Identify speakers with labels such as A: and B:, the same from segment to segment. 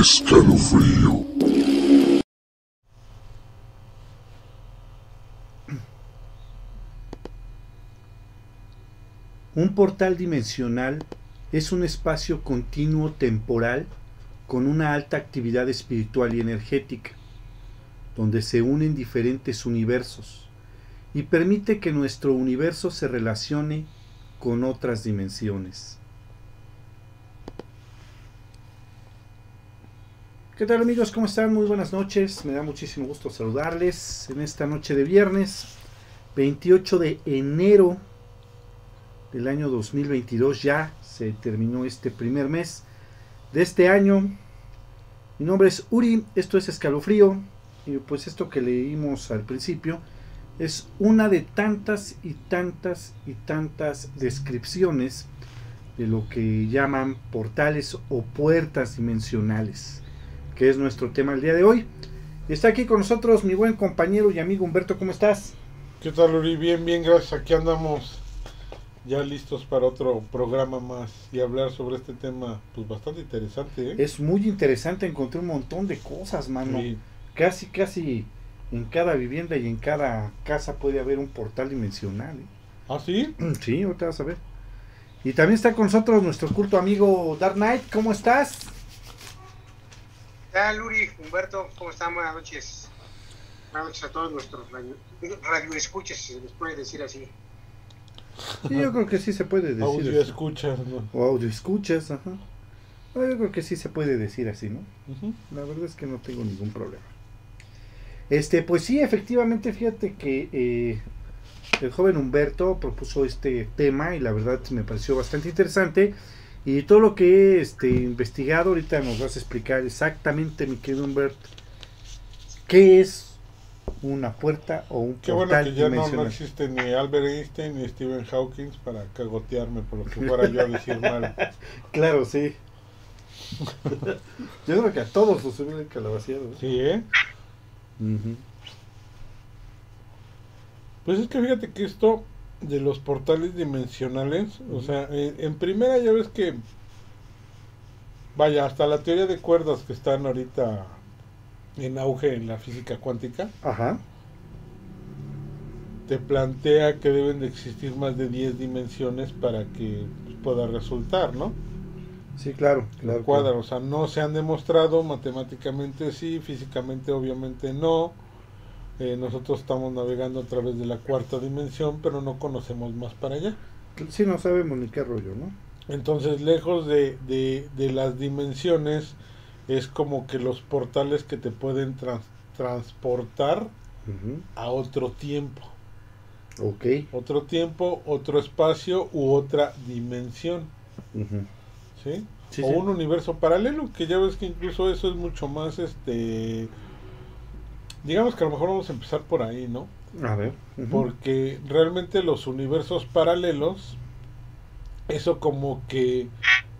A: Escalofrío.
B: Un portal dimensional es un espacio continuo temporal con una alta actividad espiritual y energética, donde se unen diferentes universos y permite que nuestro universo se relacione con otras dimensiones. ¿Qué tal amigos? ¿Cómo están? Muy buenas noches. Me da muchísimo gusto saludarles en esta noche de viernes 28 de enero del año 2022. Ya se terminó este primer mes de este año. Mi nombre es Uri, esto es Escalofrío. Y pues esto que leímos al principio es una de tantas y tantas y tantas descripciones de lo que llaman portales o puertas dimensionales, que es nuestro tema el día de hoy. Está aquí con nosotros mi buen compañero y amigo Humberto, ¿cómo estás?
C: ¿Qué tal, Uri? Bien, bien, gracias. Aquí andamos ya listos para otro programa más y hablar sobre este tema, pues bastante interesante. ¿eh?
B: Es muy interesante, encontré un montón de cosas, mano.
C: Sí.
B: Casi, casi en cada vivienda y en cada casa puede haber un portal dimensional. ¿eh?
C: ¿Ah, sí?
B: Sí, ahorita vas a ver. Y también está con nosotros nuestro culto amigo Dark Knight, ¿cómo estás?
D: ¿Qué tal, Luri, Humberto? ¿Cómo están? Buenas noches. Buenas noches a todos nuestros radio, radioescuchas, si se les puede decir así.
B: Sí, yo creo que sí se puede decir
C: Audio
B: así.
C: escuchas, ¿no?
B: O audio escuchas, ajá. Yo creo que sí se puede decir así, ¿no? La verdad es que no tengo ningún problema. Este, pues sí, efectivamente, fíjate que eh, el joven Humberto propuso este tema y la verdad me pareció bastante interesante. Y todo lo que he este, investigado, ahorita nos vas a explicar exactamente, mi querido Humberto, qué es una puerta o un
C: Qué bueno
B: portal
C: que ya no, no existe ni Albert Einstein ni Stephen Hawking para cagotearme por lo que fuera yo a decir mal.
B: Claro, sí. Yo creo que a todos los hubieran calabaciado. ¿no?
C: Sí, ¿eh? Pues es que fíjate que esto de los portales dimensionales, o sea, eh, en primera ya ves que, vaya, hasta la teoría de cuerdas que están ahorita en auge en la física cuántica,
B: Ajá.
C: te plantea que deben de existir más de 10 dimensiones para que pues, pueda resultar, ¿no?
B: Sí, claro,
C: La
B: claro.
C: cuadra,
B: claro.
C: o sea, no se han demostrado, matemáticamente sí, físicamente obviamente no. Eh, nosotros estamos navegando a través de la cuarta dimensión, pero no conocemos más para allá.
B: Sí, no sabemos ni qué rollo, ¿no?
C: Entonces, lejos de, de, de las dimensiones, es como que los portales que te pueden trans- transportar a otro tiempo.
B: Ok.
C: Otro tiempo, otro espacio u otra dimensión.
B: Ujú.
C: ¿Sí?
B: Sí,
C: o
B: sí.
C: un universo paralelo, que ya ves que incluso eso es mucho más, este, digamos que a lo mejor vamos a empezar por ahí, ¿no?
B: A ver.
C: Porque realmente los universos paralelos, eso como que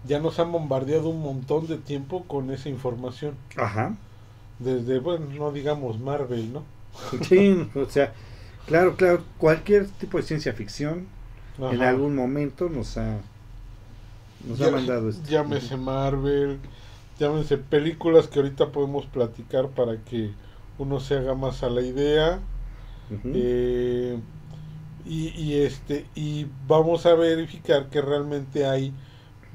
C: ya nos han bombardeado un montón de tiempo con esa información.
B: Ajá.
C: Desde, bueno, no digamos Marvel, ¿no?
B: Sí, o sea, claro, claro, cualquier tipo de ciencia ficción en algún momento nos ha nos ha mandado esto.
C: Llámese Marvel, llámense películas que ahorita podemos platicar para que uno se haga más a la idea. Eh, y, y este y vamos a verificar que realmente hay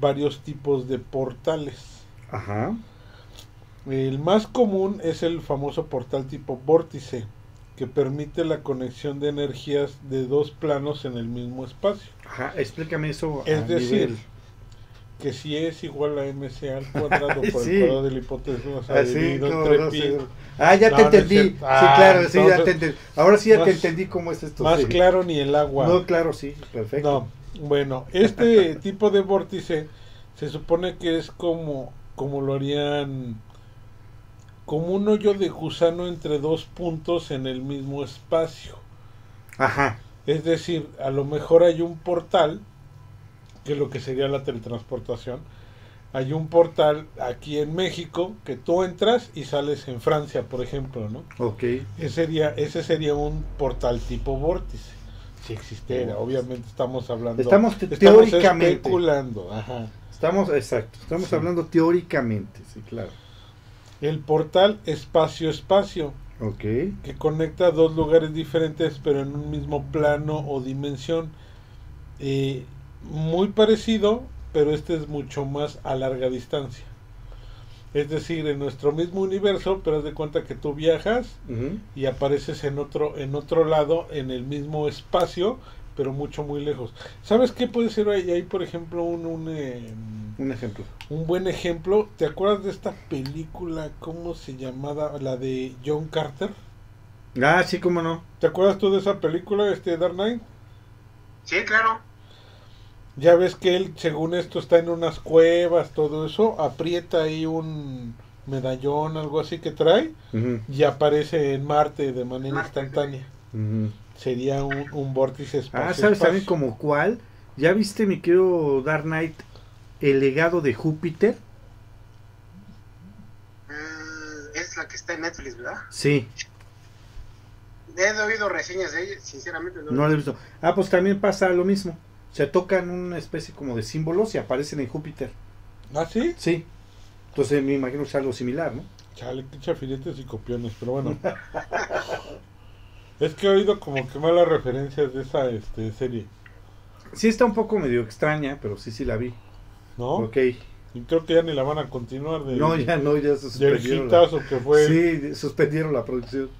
C: varios tipos de portales.
B: Ajá.
C: El más común es el famoso portal tipo vórtice, que permite la conexión de energías de dos planos en el mismo espacio.
B: Ajá, explícame eso.
C: Es decir,
B: nivel-
C: que si es igual a mc al cuadrado por
B: Sí.
C: el cuadrado de la hipótesis
B: Ah, sí, no,
C: pi.
B: sí. Ah, ya
C: No,
B: te
C: no
B: entendí. sí,
C: Ah,
B: claro, sí, ya te entendí. Ahora sí ya
C: más-
B: te entendí cómo es esto.
C: Más
B: sí.
C: claro ni el agua.
B: No, claro, sí, perfecto.
C: No, bueno, este tipo de vórtice se supone que es como, como lo harían, como un hoyo de gusano entre dos puntos en el mismo espacio.
B: Ajá.
C: Es decir, a lo mejor hay un portal, que es lo que sería la teletransportación. Hay un portal aquí en México que tú entras y sales en Francia, por ejemplo, ¿no?
B: Ok.
C: Ese sería, ese sería un portal tipo vórtice. si existiera. Obviamente estamos hablando.
B: Estamos te-
C: estamos
B: teóricamente.
C: especulando. Ajá.
B: Estamos, exacto, estamos
C: Sí.
B: hablando teóricamente, sí, claro.
C: El portal espacio-espacio,
B: Ok.
C: que conecta dos lugares diferentes, pero en un mismo plano o dimensión. Eh, muy parecido, pero este es mucho más a larga distancia. Es decir, en nuestro mismo universo, pero haz de cuenta que tú viajas y apareces en otro en otro lado en el mismo espacio pero mucho muy lejos sabes qué puede ser ahí, ahí por ejemplo un un, eh,
B: Un ejemplo.
C: un buen ejemplo te acuerdas de esta película cómo se llamaba la de John Carter
B: Ah, sí, cómo no.
C: te acuerdas tú de esa película este Dark Knight
D: Sí, claro.
C: Ya ves que él según esto está en unas cuevas todo eso aprieta ahí un medallón algo así que trae y aparece en Marte de manera
D: Marte,
C: instantánea sería un, un vórtice espacio
B: Ah, ¿sabes también como cuál? ¿Ya viste, mi querido Dark Knight, el legado de Júpiter?
D: Mm, es la que está en Netflix, ¿verdad?
B: Sí,
D: He oído reseñas de ella, sinceramente no.
B: no lo he visto. Ah, pues también pasa lo mismo. Se tocan una especie como de símbolos y aparecen en Júpiter.
C: ¿Ah, sí?
B: Sí. Entonces me imagino que es algo similar, ¿no?
C: Chale, qué chafiretes y copiones, pero bueno. es que he oído como que malas referencias de esa este, serie,
B: Sí está un poco medio extraña, pero sí, sí la vi.
C: ¿no?
B: Ok.
C: Y creo que ya ni la van a continuar de,
B: No, ya no, ya suspendieron. la-
C: hitazo que fue.
B: Sí, suspendieron la producción.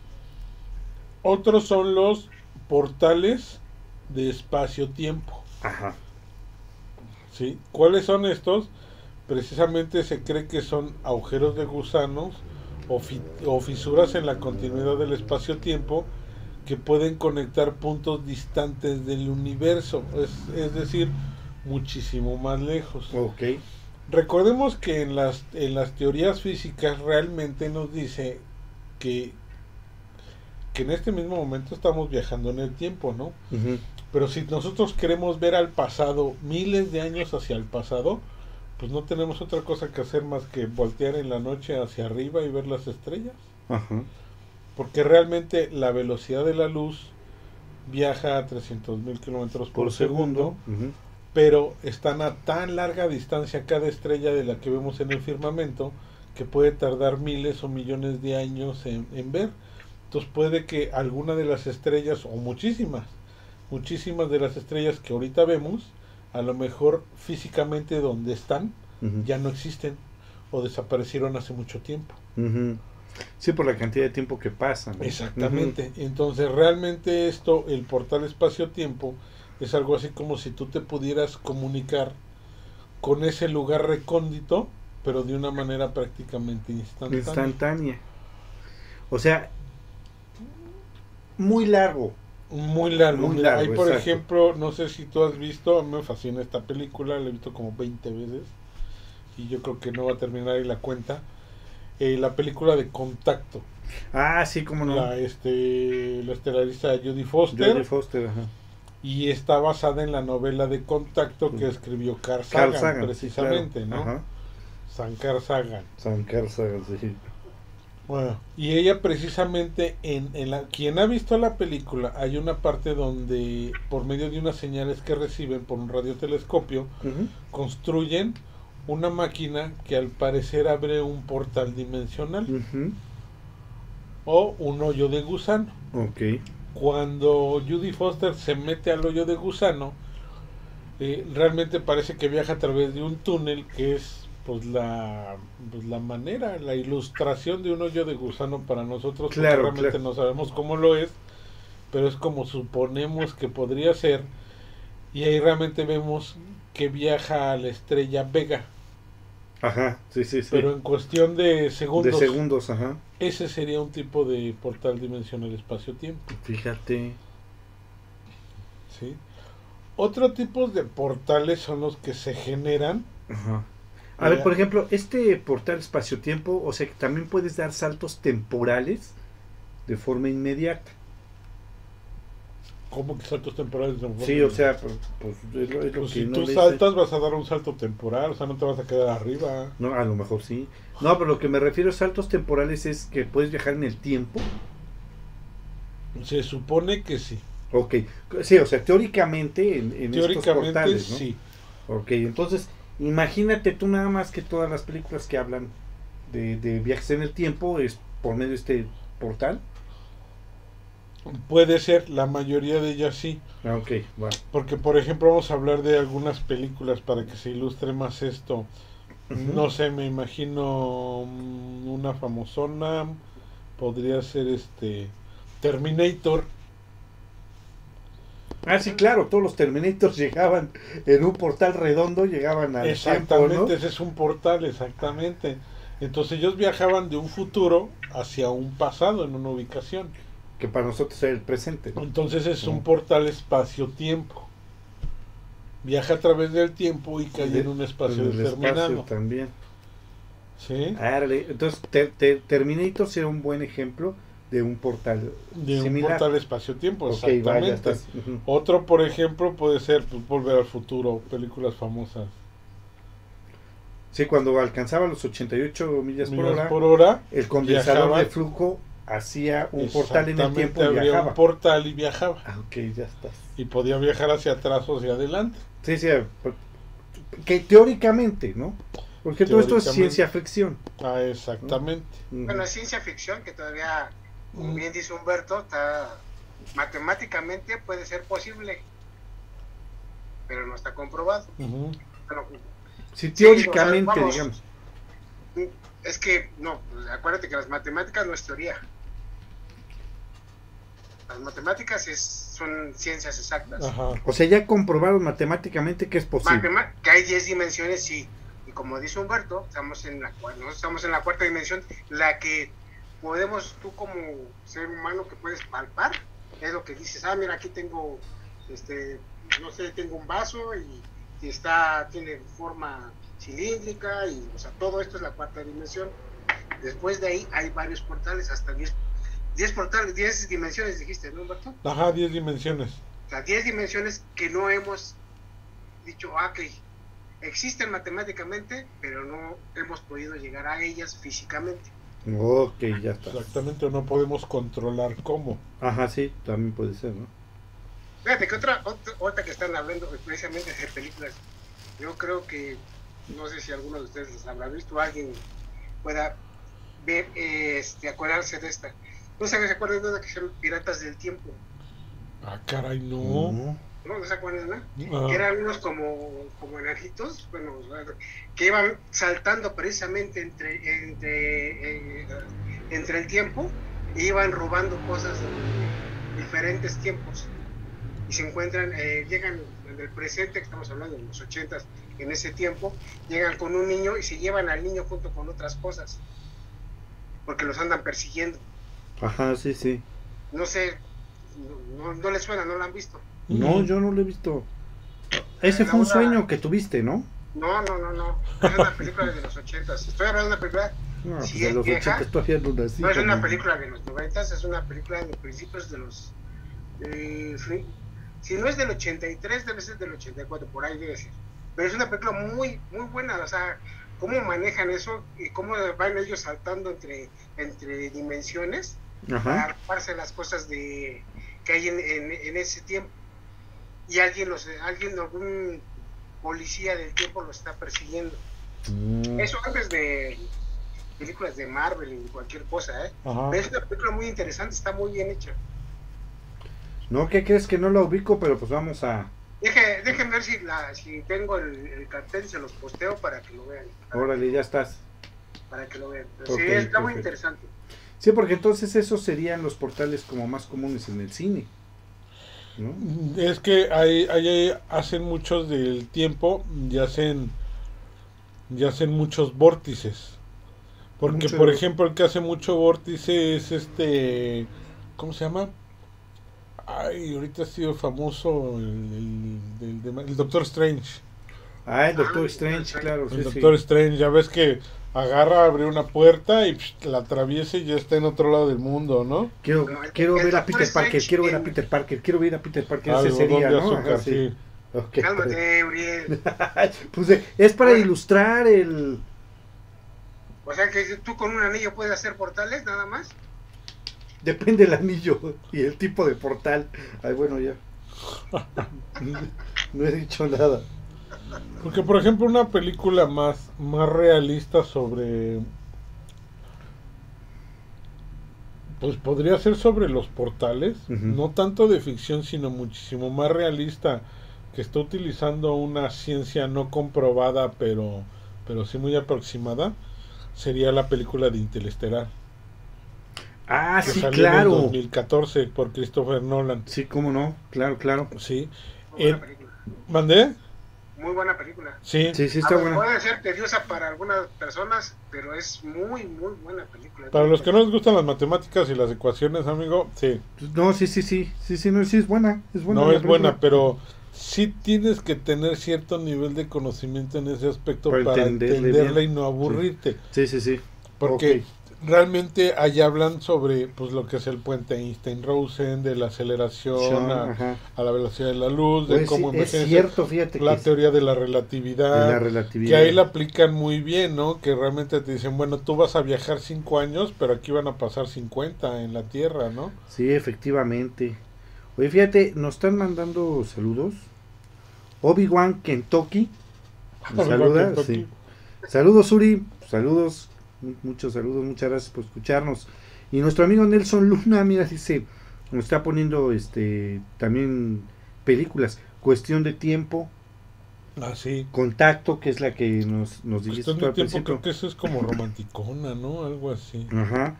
C: Otros son los portales de espacio-tiempo,
B: Ajá.
C: ¿sí? ¿Cuáles son estos? Precisamente se cree que son agujeros de gusanos o, fi- o fisuras en la continuidad del espacio-tiempo que pueden conectar puntos distantes del universo, es, es decir, muchísimo más lejos.
B: Ok.
C: Recordemos que en las, en las teorías físicas realmente nos dice que, que en este mismo momento estamos viajando en el tiempo, ¿no? Pero si nosotros queremos ver al pasado, miles de años hacia el pasado, pues no tenemos otra cosa que hacer más que voltear en la noche hacia arriba y ver las estrellas.
B: Ajá.
C: Porque realmente la velocidad de la luz viaja a 300 mil kilómetros por,
B: Por
C: segundo, pero están a tan larga distancia cada estrella de la que vemos en el firmamento que puede tardar miles o millones de años en, en ver. Entonces puede que alguna de las estrellas, o muchísimas, muchísimas de las estrellas que ahorita vemos, a lo mejor físicamente donde están, ya no existen o desaparecieron hace mucho tiempo.
B: Sí, por la cantidad de tiempo que pasa. ¿no?
C: Exactamente. Entonces, realmente esto, el portal espacio-tiempo, es algo así como si tú te pudieras comunicar con ese lugar recóndito, pero de una manera prácticamente instantánea.
B: Instantánea. O sea, muy largo.
C: Muy largo.
B: Muy largo,
C: hay, por
B: exacto.
C: ejemplo, no sé si tú has visto, a mí me fascina esta película, la he visto como 20 veces y yo creo que no va a terminar ahí la cuenta. Eh, la película de Contacto.
B: Ah, sí, cómo no.
C: La, este, la estelariza Judy Foster.
B: Jodie Foster, ajá.
C: y está basada en la novela de Contacto que escribió Carl
B: Carl
C: Sagan,
B: Sagan, sí,
C: precisamente,
B: claro.
C: ¿no?
B: Ajá.
C: San Carl Sagan.
B: San Carl Sagan, sí.
C: Y ella precisamente en, en la quien ha visto la película hay una parte donde por medio de unas señales que reciben por un radiotelescopio construyen una máquina que al parecer abre un portal dimensional. O un hoyo de gusano. Cuando Judy Foster se mete al hoyo de gusano, eh, realmente parece que viaja a través de un túnel que es pues la, pues, la manera, la ilustración de un hoyo de gusano para nosotros, porque
B: Claro,
C: realmente
B: claro.
C: no sabemos cómo lo es, pero es como suponemos que podría ser, y ahí realmente vemos que viaja a la estrella Vega,
B: Ajá, sí, sí, sí.
C: pero en cuestión de
B: de
C: segundos,
B: segundos, ajá.
C: ese sería un tipo de portal dimensional espacio-tiempo.
B: Fíjate.
C: ¿sí? Otro tipo de portales son los que se generan.
B: Ajá. A ver, por ejemplo, este portal espacio-tiempo, o sea que también puedes dar saltos temporales de forma inmediata.
C: ¿Cómo que saltos temporales? de
B: Sí, o sea, pues, pues, es lo, es lo
C: Pues
B: que
C: si
B: no
C: tú saltas vas a dar un salto temporal, o sea, no te vas a quedar arriba.
B: No, a lo mejor sí. No, pero lo que me refiero a saltos temporales es que puedes viajar en el tiempo.
C: Se supone que sí.
B: Ok, sí, o sea, teóricamente en, en estos portales, ¿no?
C: sí.
B: Ok, entonces, imagínate tú nada más que todas las películas que hablan de, de viajes en el tiempo es por medio de este portal.
C: Puede ser, la mayoría de ellas sí.
B: Ah, ok, va.
C: Porque, por ejemplo, vamos a hablar de algunas películas para que se ilustre más esto. No sé, me imagino mm, una famosona. Podría ser este Terminator.
B: Ah, sí, claro, todos los Terminators llegaban en un portal redondo, llegaban al tiempo,
C: Exactamente,
B: ¿no?
C: ese es un portal, exactamente. Entonces ellos viajaban de un futuro hacia un pasado en una ubicación.
B: Que para nosotros era el presente. ¿no?
C: Entonces es un portal espacio-tiempo. Viaja a través del tiempo y cae en un espacio
B: En
C: determinado.
B: espacio también.
C: ¿Sí?
B: Entonces, Ter- Ter- Terminator será un buen ejemplo de un portal
C: De un
B: similar.
C: portal espacio-tiempo,
B: Ok,
C: exactamente.
B: vaya, estás. ujú.
C: Otro, por ejemplo, puede ser pues, Volver al Futuro, películas famosas.
B: Sí, cuando alcanzaba los 88 millas por
C: Millas
B: hora,
C: por hora,
B: el condensador
C: viajaba.
B: de flujo hacía un portal en el tiempo y viajaba.
C: un portal y viajaba.
B: Ah, ok, ya estás.
C: Y podía viajar hacia atrás o hacia adelante.
B: Sí, sí, por- que teóricamente, ¿no? Porque todo esto es ciencia ficción.
C: Ah, exactamente.
B: Ujú.
D: Bueno, es ciencia ficción que todavía, como bien dice Humberto, está matemáticamente puede ser posible, pero no está comprobado. Bueno,
B: Sí,
D: Sí,
B: teóricamente,
D: o sea, vamos.
B: digamos.
D: es que no, acuérdate que las matemáticas no es teoría. Las matemáticas es, son ciencias exactas.
C: Ajá.
B: O sea, ya comprobaron matemáticamente que es posible.
D: Matema- que hay 10 dimensiones, sí. Y como dice Humberto, estamos en la, estamos en la cuarta dimensión, la que podemos, tú como ser humano que puedes palpar, es lo que dices, ah, mira, aquí tengo, este, no sé, tengo un vaso y, y está, tiene forma cilíndrica y, o sea, todo esto es la cuarta dimensión. Después de ahí hay varios portales, hasta 10, 10 portales, 10 dimensiones dijiste, ¿no, Humberto?
C: Ajá, 10 dimensiones.
D: O sea, 10 dimensiones que no hemos dicho, ah, ok, existen matemáticamente, pero no hemos podido llegar a ellas físicamente.
B: Ok, ya está.
C: Exactamente, o no podemos controlar cómo.
B: Ajá, sí, también puede ser, ¿no?
D: Fíjate que otra, otra, otra que están hablando precisamente de películas, yo creo que, no sé si alguno de ustedes las habrá visto, alguien pueda ver, eh, este, acordarse de esta. No sé si se acuerdan de una que se llama Piratas del Tiempo,
C: Ah, caray, no.
B: No.
D: ¿No? ¿No se acuerdan, no?
C: Ah,
D: que eran unos como, como enanitos, bueno, que iban saltando precisamente entre, entre, eh, entre el tiempo e iban robando cosas de diferentes tiempos. Y se encuentran, eh, llegan en el presente, que estamos hablando de los ochentas, en ese tiempo, llegan con un niño y se llevan al niño junto con otras cosas, porque los andan persiguiendo.
B: Ajá, sí, sí.
D: No sé, no, no, no les suena, no lo han visto.
B: No, yo no lo he visto. Ese fue un sueño que tuviste, ¿no?
D: No, no, no, no. Es una película de los ochentas. Estoy hablando de una película
B: No, pues de
D: es
B: los
D: vieja.
B: 80 todavía no
D: es una película de los noventas, es una película de principios de los... eh, si no es del 83, debe ser del 84, por ahí debe ser. Pero es una película muy, muy buena, o sea, cómo manejan eso y cómo van ellos saltando entre, entre dimensiones para armarse las cosas de que hay en, en- en ese tiempo. Y alguien, los, alguien, algún policía del tiempo lo está persiguiendo.
B: Mm.
D: Eso antes de películas de Marvel y cualquier cosa, ¿eh?
C: Ajá.
D: Es una película muy interesante, está muy bien hecha.
B: No, ¿qué crees que no la ubico? Pero pues vamos a.
D: Deje, déjenme ver si, la, si tengo el, el cartel, se los posteo para que lo vean.
B: Órale, ya estás.
D: para que lo vean. Pero
B: Ok,
D: sí, está muy interesante.
B: Sí, porque entonces esos serían los portales como más comunes en el cine. ¿No?
C: Es que ahí, ahí hacen muchos del tiempo y hacen, y hacen muchos vórtices. Porque,
B: Mucho-
C: por ejemplo, el que hace mucho vórtice es este. ¿Cómo se llama? Ay, ahorita ha sido famoso el, el- el- el Doctor Strange.
B: Ah, el Doctor Strange, claro.
C: El
B: Sí, sí.
C: Doctor Strange, ya ves que agarra, abre una puerta y psh, la atraviesa y ya está en otro lado del mundo, ¿no?
B: Quiero,
D: No, el-
B: quiero
D: el
B: ver a Peter Parker, quiero ver a Peter Parker, quiero ver a Peter Parker. Ese sería, ¿no?
C: azúcar,
B: Ajá, sí.
C: sí.
B: Ok.
D: Cálmate, Uriel.
B: Pues eh, es para ilustrar el.
D: O sea que tú con un anillo puedes hacer portales, nada más.
B: Depende del anillo y el tipo de portal. Ay, bueno, ya. No he dicho nada.
C: Porque, por ejemplo, una película más, más realista sobre. Pues podría ser sobre los portales. No tanto de ficción, sino muchísimo más realista. Que está utilizando una ciencia no comprobada, pero, pero sí muy aproximada. Sería la película de Interestelar.
B: Ah, sí,
C: salió en el
B: claro.
C: 2014 por Christopher Nolan.
B: Sí, cómo no. Claro, claro.
C: Sí. Eh. ¿Mandé?
D: Muy buena película.
C: Sí.
B: Sí, sí, está buena.
D: Puede ser tediosa para algunas personas, pero es muy, muy buena película.
C: Para los que no les gustan las matemáticas y las ecuaciones, amigo, sí.
B: No, sí, sí, sí. Sí, sí, no, sí, es buena. Es buena
C: no es buena, pero sí tienes que tener cierto nivel de conocimiento en ese aspecto
B: Para
C: entenderla
B: bien.
C: y no aburrirte.
B: Sí, sí, sí.
C: Porque realmente ahí hablan sobre pues lo que es el puente Einstein-Rosen, de la aceleración a, la velocidad de la luz, de
B: Pues sí,
C: cómo
B: es cierto, fíjate
C: la
B: que
C: teoría de la
B: de
C: relatividad.
B: la relatividad.
C: Que ahí la aplican muy bien, ¿no? Que realmente te dicen, bueno, tú vas a viajar cinco años, pero aquí van a pasar 50 en la Tierra, ¿no?
B: Sí, efectivamente. Oye, fíjate, nos están mandando saludos. Obi-Wan Kentucky. Nos saluda,
C: Kentucky.
B: sí. Saludos, Uri. Saludos. Mu- Muchos saludos. Muchas gracias por escucharnos. Y nuestro amigo Nelson Luna, mira, dice, nos está poniendo este también películas. Cuestión de tiempo,
C: Ah, sí.
B: contacto, que es la que nos, nos dijiste
C: Cuestión de
B: al
C: tiempo,
B: principio.
C: creo que eso es como romanticona, ¿no? Algo así.
B: Ajá.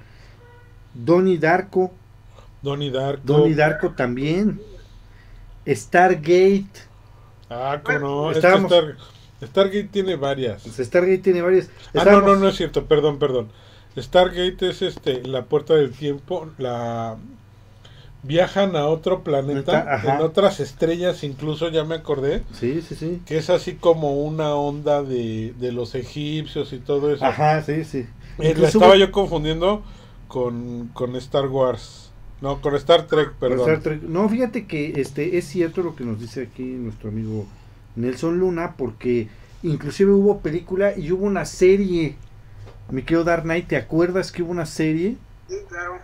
B: Donnie Darko.
C: Donnie Darko.
B: Donnie Darko también. Stargate.
C: Ah, ¿cómo no? Es que
B: Estábamos-
C: Star- Stargate tiene varias.
B: Pues Stargate tiene varias.
C: Ah, no, no, no es cierto, perdón, perdón. Stargate es este, la puerta del tiempo, la viajan a otro planeta,
B: ajá.
C: en otras estrellas, incluso ya me acordé,
B: Sí, sí, sí.
C: que es así como una onda de, de los egipcios y todo eso.
B: Ajá, sí, sí.
C: Eh, la estaba yo confundiendo con, con Star Wars. No, con Star Trek, perdón.
B: Star Trek. No, fíjate que este es cierto lo que nos dice aquí nuestro amigo Nelson Luna, porque inclusive hubo película y hubo una serie. Me quiero dar Night, ¿te acuerdas que hubo una serie?
D: Sí, claro.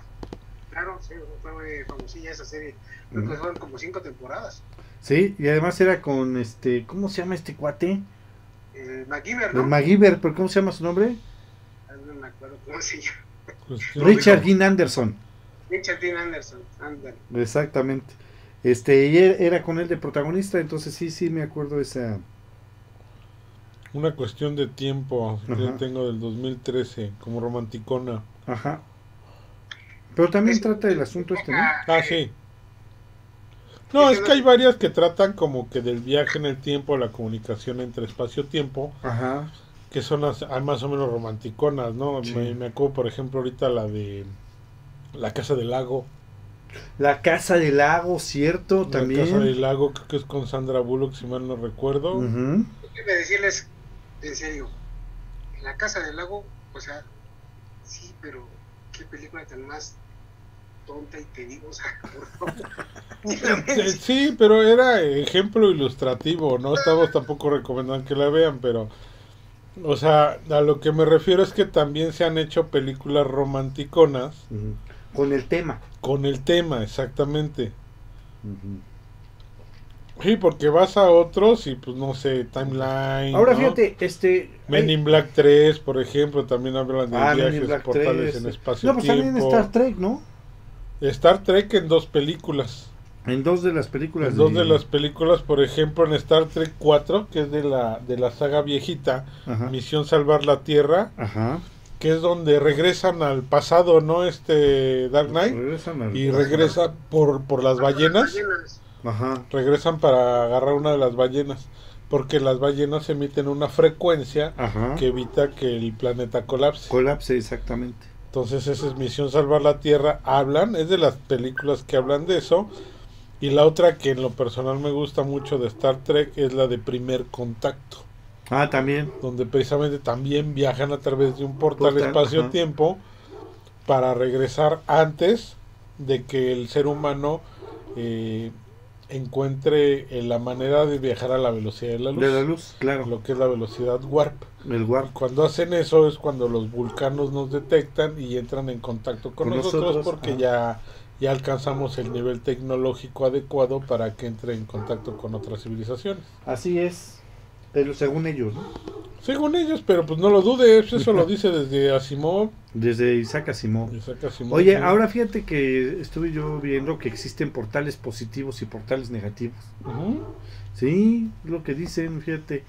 D: Claro, sí, fue famosilla esa serie. Creo que fueron como cinco temporadas.
B: Sí, y además era con este, ¿cómo se llama este cuate?
D: Eh, MacGyver,
B: El
D: ¿no?
B: MacGyver, pero ¿cómo se llama su nombre?
D: Ah, No me acuerdo cómo se llama.
C: Cuestión-
B: Richard Dean Anderson.
D: Richard Dean Anderson. Ándale.
B: Exactamente. Este, y er- era con él de protagonista, entonces sí, sí me acuerdo de esa.
C: Una cuestión de tiempo que yo
B: Ajá.
C: tengo del 2013, como romanticona.
B: Ajá. Pero también
D: Es-
B: trata del asunto este, ¿no?
C: Ah, sí. No, es que hay varias que tratan como que del viaje en el tiempo, la comunicación entre espacio-tiempo,
B: Ajá.
C: que son las, ah, más o menos romanticonas, ¿no?
B: Sí.
C: Me, me acuerdo, por ejemplo, ahorita la de La Casa del Lago.
B: La Casa del Lago, cierto,
C: La
B: también.
C: Casa del Lago, creo que es con Sandra Bullock, si mal no recuerdo.
B: Ujú.
D: Déjenme decirles, en serio, La Casa del Lago, o sea, sí, pero qué película tan más tonta y la
C: Eh, Sí, pero era ejemplo ilustrativo, no estamos tampoco recomendando que la vean, pero, o sea, a lo que me refiero es que también se han hecho películas romanticonas
B: Ujú. Con el tema.
C: con el tema, exactamente. Sí, porque vas a otros y pues no sé, Timeline.
B: Ahora
C: ¿no?
B: fíjate, este.
C: Men in Black 3, por ejemplo, también hablan de
B: Ah,
C: viajes portales
B: 3.
C: en
B: No,
C: espacio
B: pues también. Star Trek, ¿no?
C: Star Trek en dos películas.
B: En dos de las películas.
C: En dos de las películas, por ejemplo, en Star Trek 4, que es de la, de la saga viejita,
B: Ajá.
C: Misión Salvar la Tierra,
B: Ajá.
C: Que es donde regresan al pasado, ¿no? Este Dark Knight,
B: Regresan al-
C: y regresa por, por las ballenas,
D: Ballenas.
B: Ajá.
C: regresan para agarrar una de las ballenas, porque las ballenas emiten una frecuencia
B: Ajá.
C: que evita que el planeta colapse.
B: Colapse, exactamente.
C: Entonces esa es Misión Salvar la Tierra, hablan, es de las películas que hablan de eso. Y la otra que en lo personal me gusta mucho de Star Trek es la de Primer Contacto,
B: Ah, también.
C: donde precisamente también viajan a través de un portal
B: Portal,
C: espacio-tiempo para regresar antes de que el ser humano eh, encuentre eh, la manera de viajar a la velocidad de la luz.
B: De la luz, claro.
C: Lo que es la velocidad warp.
B: El warp.
C: Cuando hacen eso es cuando los vulcanos nos detectan y entran en contacto con,
B: Con
C: nosotros,
B: nosotros,
C: porque ya, ya alcanzamos el nivel tecnológico adecuado para que entre en contacto con otras civilizaciones.
B: Así es. Pero según ellos, ¿no?
C: Según ellos, pero pues no lo dudes, eso lo dice desde Asimov.
B: Desde Isaac Asimov.
C: Isaac Asimov,
B: Oye,
C: sí.
B: ahora fíjate que estuve yo viendo que existen portales positivos y portales negativos.
C: Ujú.
B: Sí, lo que dicen, fíjate.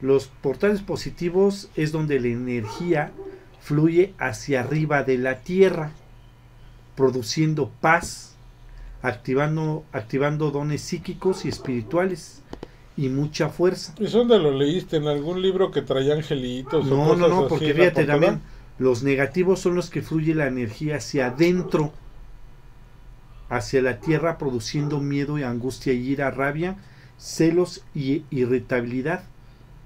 B: Los portales positivos es donde la energía fluye hacia arriba de la Tierra, produciendo paz, activando, activando dones psíquicos y espirituales y mucha fuerza.
C: ¿Y dónde lo leíste? ¿En algún libro que traía angelitos? o
B: No, no, no,
C: así
B: porque
C: la
B: fíjate también, los negativos son los que fluye la energía hacia adentro, hacia la tierra, produciendo miedo y angustia, y ira, rabia, celos y irritabilidad.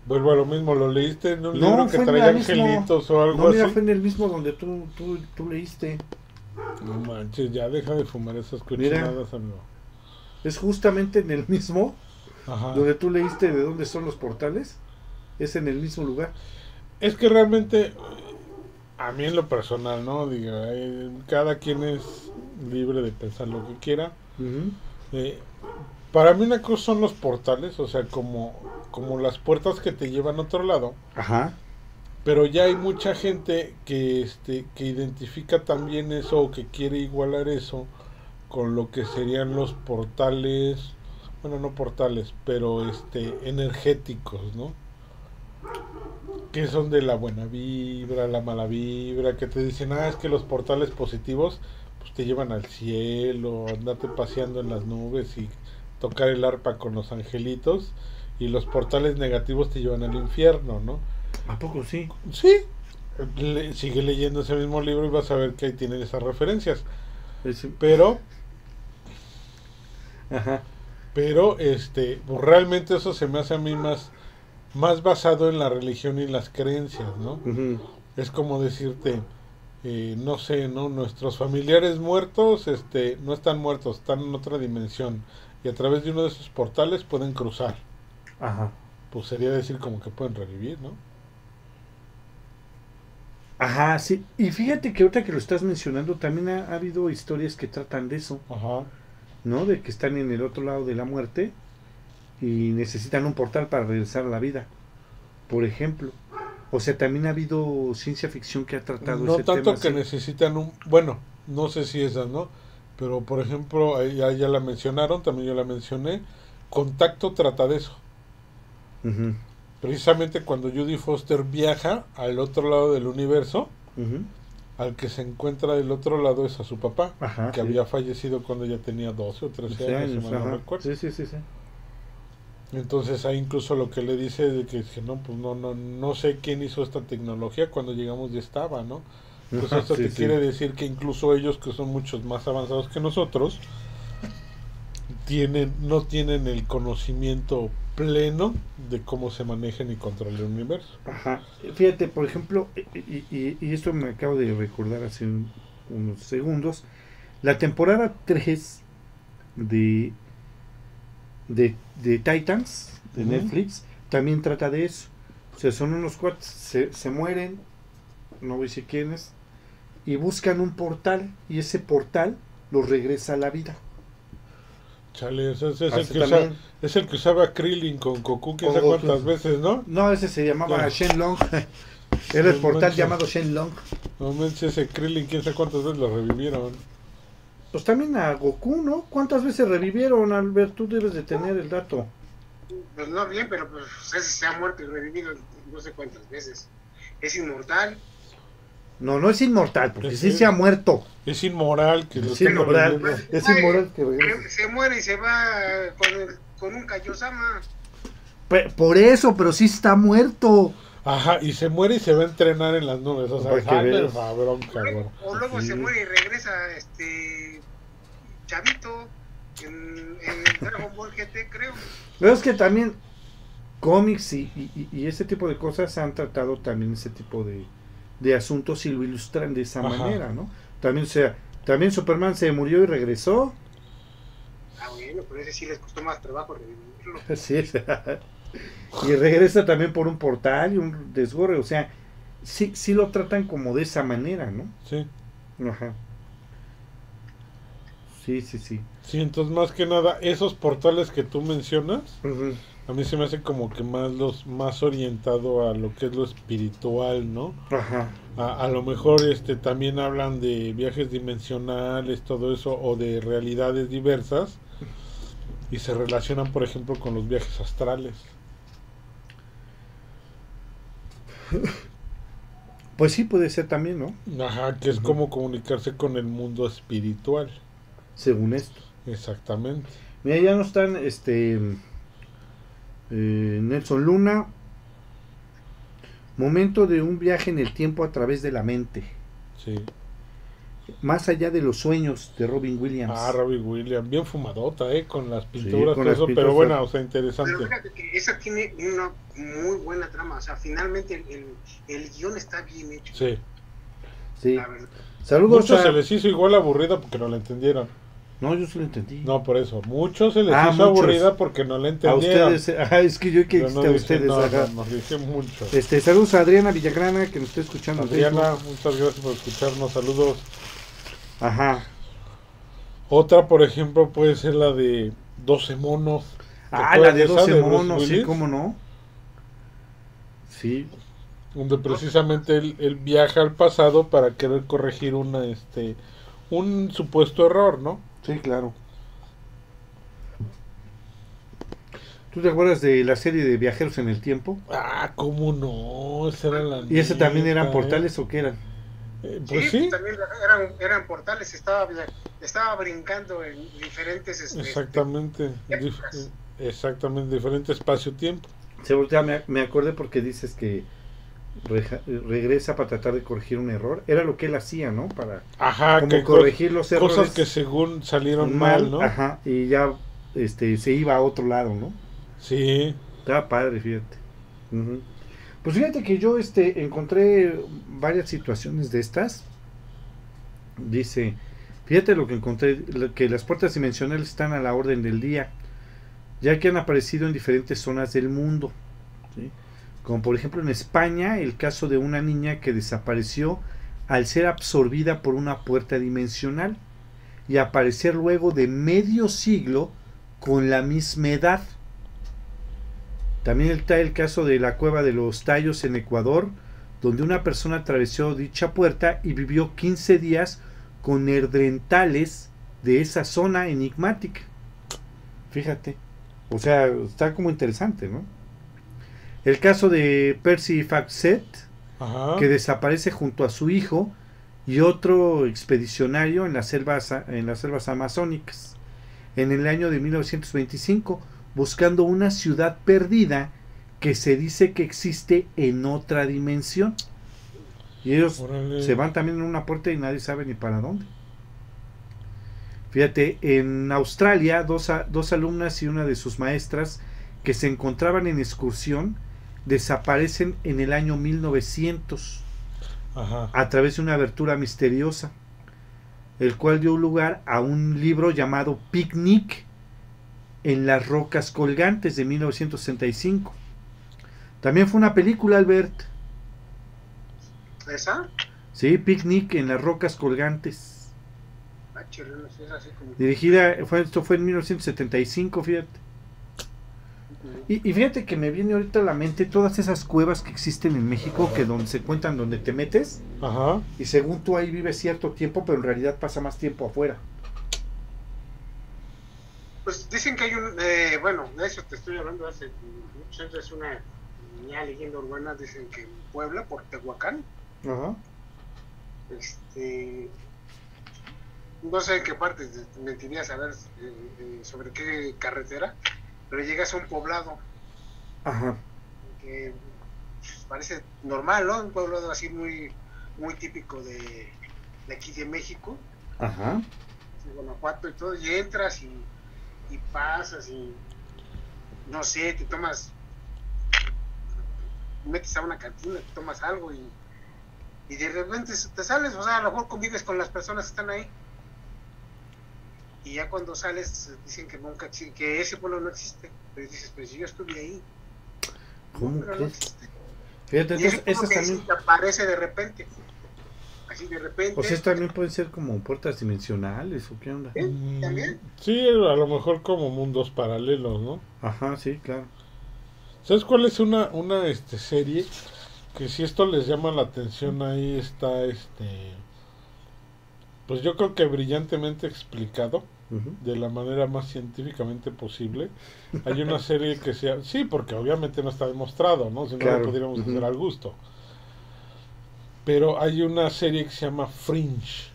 C: Vuelvo a lo mismo, ¿lo leíste en un
B: No,
C: libro que traía
B: misma.
C: angelitos o algo
B: No, mira,
C: así?
B: fue en el mismo donde tú, tú, tú leíste.
C: No manches, ya deja de fumar esas cochinadas, amigo.
B: Es justamente en el mismo
C: Ajá.
B: donde tú leíste de dónde son los portales. Es en el mismo lugar.
C: Es que realmente, a mí en lo personal, ¿no? Digo, eh, cada quien es libre de pensar lo que quiera. Eh, para mí una cosa son los portales, o sea, como, como las puertas que te llevan a otro lado.
B: Ajá.
C: Pero ya hay mucha gente que, este, que identifica también eso o que quiere igualar eso con lo que serían los portales, bueno, no portales, pero este, energéticos, ¿no? Que son de la buena vibra, la mala vibra, que te dicen, ah, es que los portales positivos pues te llevan al cielo, andarte paseando en las nubes y tocar el arpa con los angelitos, y los portales negativos te llevan al infierno, ¿no?
B: ¿A poco sí?
C: Sí. Le- sigue leyendo ese mismo libro y vas a ver que ahí tienen esas referencias.
B: Es-
C: Pero,
B: Ajá.
C: Pero, este, pues, realmente eso se me hace a mí más, más basado en la religión y las creencias, ¿no? Es como decirte, eh, no sé, ¿no? Nuestros familiares muertos, este, no están muertos, están en otra dimensión. Y a través de uno de esos portales pueden cruzar.
B: Ajá.
C: Pues sería decir como que pueden revivir, ¿no?
B: Ajá, sí. Y fíjate que ahorita que lo estás mencionando, también ha, ha habido historias que tratan de eso,
C: Ajá.
B: ¿No? De que están en el otro lado de la muerte y necesitan un portal para regresar a la vida, por ejemplo. O sea, también ha habido ciencia ficción que ha tratado
C: No
B: ese
C: tanto
B: tema.
C: que
B: así.
C: necesitan un... Bueno, no sé si esas, ¿no? Pero, por ejemplo, ya, ya la mencionaron, también yo la mencioné. Contacto trata de eso. Precisamente cuando Judy Foster viaja al otro lado del universo. Al que se encuentra del otro lado es a su papá,
B: Ajá,
C: que
B: sí.
C: había fallecido cuando ella tenía 12 o 13
B: 12
C: años, si no recuerdo.
B: Sí, sí, sí, sí.
C: Entonces ahí incluso lo que le dice de que, que no, pues no, no, no sé quién hizo esta tecnología, cuando llegamos ya estaba, ¿no? Pues
B: Ajá, sí,
C: te quiere decir que incluso ellos que son muchos más avanzados que nosotros tienen no tienen el conocimiento pleno de cómo se manejan y controla el universo.
B: Ajá. Fíjate, por ejemplo, y, y- y esto me acabo de recordar hace un- unos segundos, la temporada 3 de, de, de Titans, de. Netflix, también trata de eso. O sea, son unos cuates, se, se mueren, no voy a decir quiénes, y buscan un portal, y ese portal los regresa a la vida.
C: Chale, ese, es, el que usa-. Es el que usaba Krillin con Goku, quién sabe cuántas veces, ¿no?
B: No, ese se llamaba
C: Claro.
B: Shenlong. Era el
C: No
B: portal
C: manches.
B: llamado Shenlong.
C: No manches, ese Krillin, quién sabe cuántas veces lo revivieron.
B: Pues también a Goku, ¿no? ¿Cuántas veces revivieron, Albert? Tú debes de tener el dato.
D: Pues no bien, pero pues ese se ha muerto y revivido no sé cuántas veces. Es inmortal.
B: No, no es inmortal, porque
C: Es
B: sí se ha muerto.
C: Es inmoral que lo
B: Es inmoral. Es inmoral que
D: Se,
B: regrese.
D: se muere y se va con, el- con un Kaiosama.
B: Por eso, pero sí está muerto.
C: Ajá, y se muere y se va a entrenar en las nubes. O sea.
D: O luego
B: Sí.
D: se muere y regresa este Chavito en, en Dragon Ball GT, creo.
B: Pero es que también cómics y, y- y ese tipo de cosas han tratado también ese tipo de, de asuntos y lo ilustran de esa
C: Ajá.
B: manera, ¿no? También, o sea, también Superman se murió y regresó.
D: Ah, bueno, pero ese sí les costó más trabajo revivirlo.
B: Así es. y regresa también por un portal y un desgorre. O sea, sí, sí lo tratan como de esa manera, ¿no?
C: Sí.
B: Ajá. Sí, sí, sí.
C: Sí, entonces más que nada, esos portales que tú mencionas, a mí se me hace como que más los más orientado a lo que es lo espiritual, ¿no?
B: Ajá.
C: A, a lo mejor este también hablan de viajes dimensionales, todo eso, o de realidades diversas, y se relacionan, por ejemplo, con los viajes astrales.
B: Pues sí, puede ser también, ¿no?
C: Ajá, que es como comunicarse con el mundo espiritual.
B: Según esto.
C: Exactamente.
B: Mira, ya no están, este, eh, Nelson Luna. Momento de un viaje en el tiempo a través de la mente.
C: Sí.
B: Más allá de los sueños de Robin Williams.
C: Ah, Robbie Williams, bien fumadota, ¿eh? Con las pinturas,
B: con
C: todo
B: las
C: eso,
B: pinturas.
C: pero bueno, o sea, interesante.
D: Pero fíjate que esa tiene una muy buena trama. O sea, finalmente el, el, el guion está bien hecho.
C: Sí.
B: Sí.
D: La.
B: Saludos
C: Muchos
B: a...
C: se les hizo igual aburrida porque no la entendieron.
B: No, yo sí lo entendí.
C: No, por eso. Muchos se les
B: Ah,
C: hizo
B: muchos.
C: aburrida porque no la
B: a
C: entendieron.
B: ustedes, ajá, es que yo que
C: no
B: a
C: dije-
B: ustedes,
C: no,
B: ajá.
C: no, nos dije mucho.
B: Este, saludos a Adriana Villagrana que nos está escuchando.
C: Adriana, muchas gracias por escucharnos. Saludos.
B: Ajá.
C: Otra, por ejemplo, puede ser la de 12 monos. ¿Te
B: Ah, la de
C: esa
B: 12
C: Bruce
B: monos, sí, cómo no. Sí,
C: Donde precisamente él, él viaja al pasado para querer corregir una, este, un supuesto error, ¿no?
B: sí, claro. ¿Tú te acuerdas de la serie de Viajeros en el Tiempo?
C: Ah, cómo no, esa era la
B: ¿Y ese también eran
C: ¿eh?
B: portales o qué eran?
C: Eh, pues
D: sí,
C: sí,
D: también eran, eran portales. Estaba, estaba brincando en diferentes. este,
C: exactamente. dif- exactamente, diferente espacio-tiempo.
B: Se voltea, me, me acordé porque dices que reja- regresa para tratar de corregir un error. Era lo que él hacía, ¿no? Para
C: Ajá,
B: como
C: que co-
B: corregir los errores
C: cosas que según salieron mal, ¿no?
B: Ajá, y ya este, se iba a otro lado, ¿no?
C: Sí,
B: Estaba padre, fíjate. Ujú. Pues fíjate que yo este, encontré varias situaciones de estas. Dice, fíjate lo que encontré, que las puertas dimensionales están a la orden del día, ya que han aparecido en diferentes zonas del mundo. Como por ejemplo en España, el caso de una niña que desapareció al ser absorbida por una puerta dimensional y aparecer luego de medio siglo con la misma edad. También está el caso de la cueva de los Tallos en Ecuador, donde una persona atravesó dicha puerta y vivió 15 días con nerdrentales de esa zona enigmática. Fíjate. O sea, está como interesante, ¿no? El caso de Percy
C: ajá.
B: que desaparece junto a su hijo y otro expedicionario en las selvas, en las selvas amazónicas en el año de 1925 buscando una ciudad perdida que se dice que existe en otra dimensión y ellos
C: Órale.
B: se van también en una puerta y nadie sabe ni para dónde fíjate en Australia dos, a- dos alumnas y una de sus maestras que se encontraban en excursión desaparecen en el año 1900
C: Ajá.
B: a través de una abertura misteriosa, el cual dio lugar a un libro llamado Picnic en las rocas colgantes de 1965. También fue una película, Albert.
D: ¿Esa?
B: Sí, Picnic en las rocas colgantes.
D: Ah, chile, no sé, es así como.
B: Dirigida, fue, esto fue en 1975, fíjate. Y, y fíjate que me viene ahorita a la mente todas esas cuevas que existen en México, que donde se cuentan, donde te metes,
C: Ajá.
B: y según tú ahí vives cierto tiempo, pero en realidad pasa más tiempo afuera.
D: Pues dicen que hay un. Eh, bueno, de eso te estoy hablando hace muchos años. Es una ya leyenda urbana. Dicen que en Puebla, por Tehuacán,
B: Ajá.
D: este. No sé en qué parte, te mentiría saber eh, eh, sobre qué carretera, pero llegas a un poblado
B: Ajá.
D: que pues, parece normal, ¿no? Un poblado así muy, muy típico de, de aquí de México.
B: Ajá.
D: de Guanajuato y todo, y entras y, y pasas y no sé, te tomas, metes a una cantina, te tomas algo y, y de repente te sales, o sea, a lo mejor convives con las personas que están ahí. y ya cuando sales dicen que nunca que ese pueblo no existe. Pero dices, pues yo estuve ahí.
B: ¿Cómo
D: pero no
B: crees?
D: existe.
B: Fíjate,
D: Y
B: entonces, esas
D: que
B: también,
D: aparece de repente. Así de repente.
B: o sea, también pueden ser como puertas dimensionales o qué onda.
D: ¿Sí? ¿También?
C: Sí, a lo mejor como mundos paralelos, ¿no?
B: Ajá, sí, claro.
C: ¿Sabes cuál es una, una este, serie? Que si esto les llama la atención, ahí está, este... Pues yo creo que brillantemente explicado, de la manera más científicamente posible. Hay una serie que sea... Sí, porque obviamente no está demostrado, ¿no? Si no
B: Claro,
C: lo pudiéramos hacer al gusto. Pero hay una serie que se llama Fringe.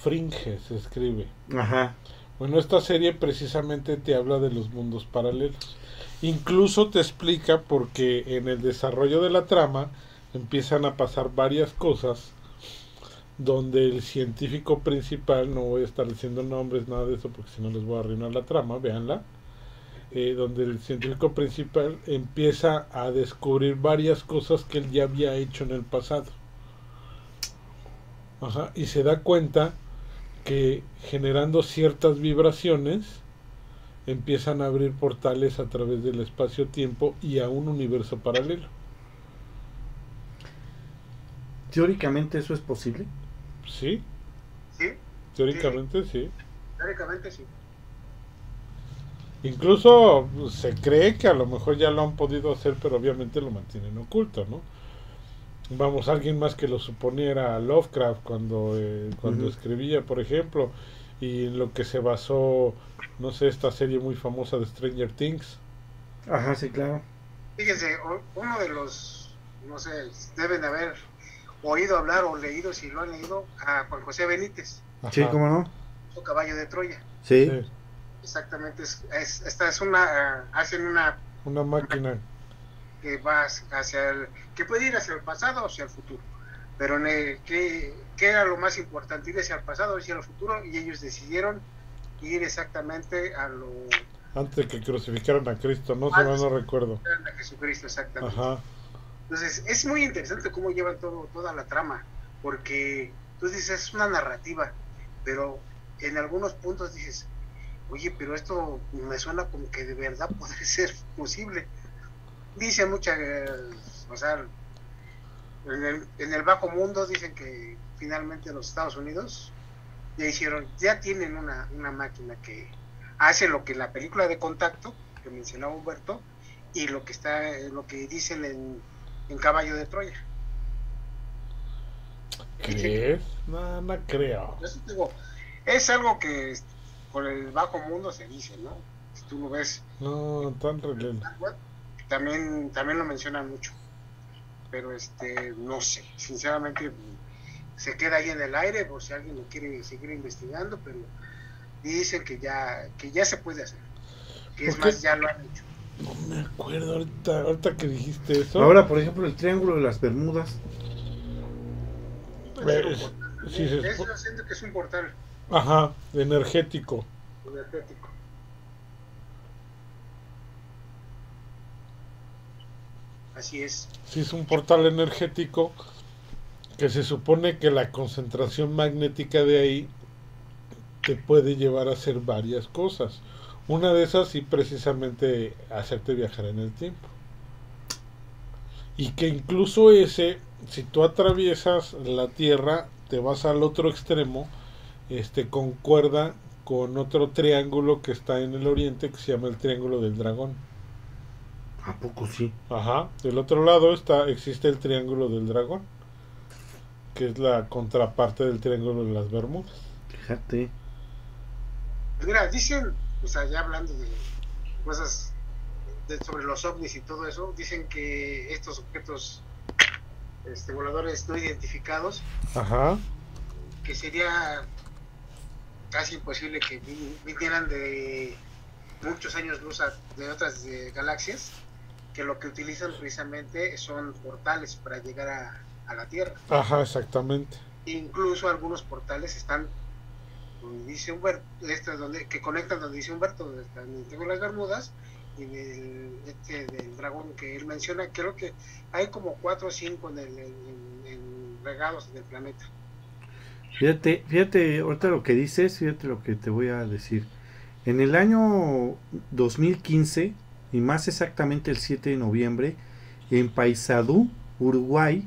C: Fringe se escribe.
B: Ajá.
C: Bueno, esta serie precisamente te habla de los mundos paralelos. Incluso te explica porque en el desarrollo de la trama empiezan a pasar varias cosas donde el científico principal, no voy a estar diciendo nombres, nada de eso, porque si no les voy a arruinar la trama, véanla, eh, donde el científico principal empieza a descubrir varias cosas que él ya había hecho en el pasado. Ajá, y se da cuenta que generando ciertas vibraciones empiezan a abrir portales a través del espacio-tiempo y a un universo paralelo.
B: Teóricamente eso es posible.
C: ¿Sí?
D: Sí,
C: Teóricamente sí.
D: teóricamente sí.
C: Incluso se cree que a lo mejor ya lo han podido hacer, pero obviamente lo mantienen oculto, ¿no? Vamos, alguien más que lo suponiera Lovecraft cuando, eh, cuando escribía, por ejemplo, y en lo que se basó, no sé, esta serie muy famosa de Stranger Things.
B: Ajá, sí, claro.
D: Fíjense, o- uno de los, no sé, deben de haber oído hablar o leído, si lo han leído, a Juan José Benítez,
B: Sí, ¿cómo no?
D: su caballo de Troya.
B: Sí.
C: sí,
D: Exactamente, es, es- esta es una, ah, hacen una
C: una máquina.
D: que va hacia el, que puede ir hacia el pasado o hacia el futuro. Pero en el, ¿qué, qué era lo más importante? Ir hacia el pasado o hacia el futuro y ellos decidieron ir exactamente a lo
C: Antes de que crucificaran a Cristo, no
D: Antes.
C: no recuerdo.
D: a Jesucristo exactamente.
C: Ajá,
D: Entonces, es muy interesante cómo llevan todo, toda la trama, porque tú dices, es una narrativa, pero en algunos puntos dices, oye, pero esto me suena como que de verdad podría ser posible. Dicen muchas, o sea, en el, en el bajo mundo dicen que finalmente los Estados Unidos ya hicieron, ya tienen una, una máquina que hace lo que la película de contacto que mencionaba Humberto y lo que está, lo que dicen en, en Caballo de Troya.
C: ¿crees? No, no creo.
D: Digo, es algo que por el bajo mundo se dice, ¿no? Si tú lo ves,
C: No, tan relelo.
D: también, también lo mencionan mucho. Pero este, no sé, sinceramente se queda ahí en el aire por si alguien lo quiere seguir investigando, pero dicen que ya, que ya se puede hacer. Que es más, ya lo han hecho.
C: No me acuerdo ahorita, ahorita que dijiste eso.
B: Ahora, por ejemplo, el Triángulo de las Bermudas.
D: Puede ser un
C: Es- sí, se-
D: Eso siento que es un portal
C: Ajá, energético.
D: energético. Así es.
C: Sí, es un portal energético que se supone que la concentración magnética de ahí te puede llevar a hacer varias cosas. Una de esas sí precisamente hacerte viajar en el tiempo. Y que incluso ese, si tú atraviesas la Tierra, te vas al otro extremo, este concuerda con otro triángulo que está en el oriente que se llama el Triángulo del Dragón.
B: ¿A poco sí?
C: Ajá, del otro lado está existe el Triángulo del Dragón, que es la contraparte del Triángulo de las Bermudas.
B: Fíjate.
D: Pues Mira, dicen, o sea, ya hablando de cosas de- sobre los ovnis y todo eso, dicen que estos objetos este, voladores no identificados,
C: Ajá,
D: que sería casi imposible que vi- vinieran de muchos años luz de otras eh, galaxias, que lo que utilizan precisamente son portales para llegar a, a la Tierra.
C: ajá, exactamente.
D: Incluso algunos portales están donde dice Humberto, este donde, que conectan donde dice Humberto, donde están de las Bermudas, y del, este, del dragón que él menciona, creo que hay como cuatro o cinco en, el, en- en regados en el planeta.
B: Fíjate, fíjate, ahorita lo que dices, fíjate lo que te voy a decir. En el año 2015, y más exactamente el 7 de noviembre, en Paysandú, Uruguay,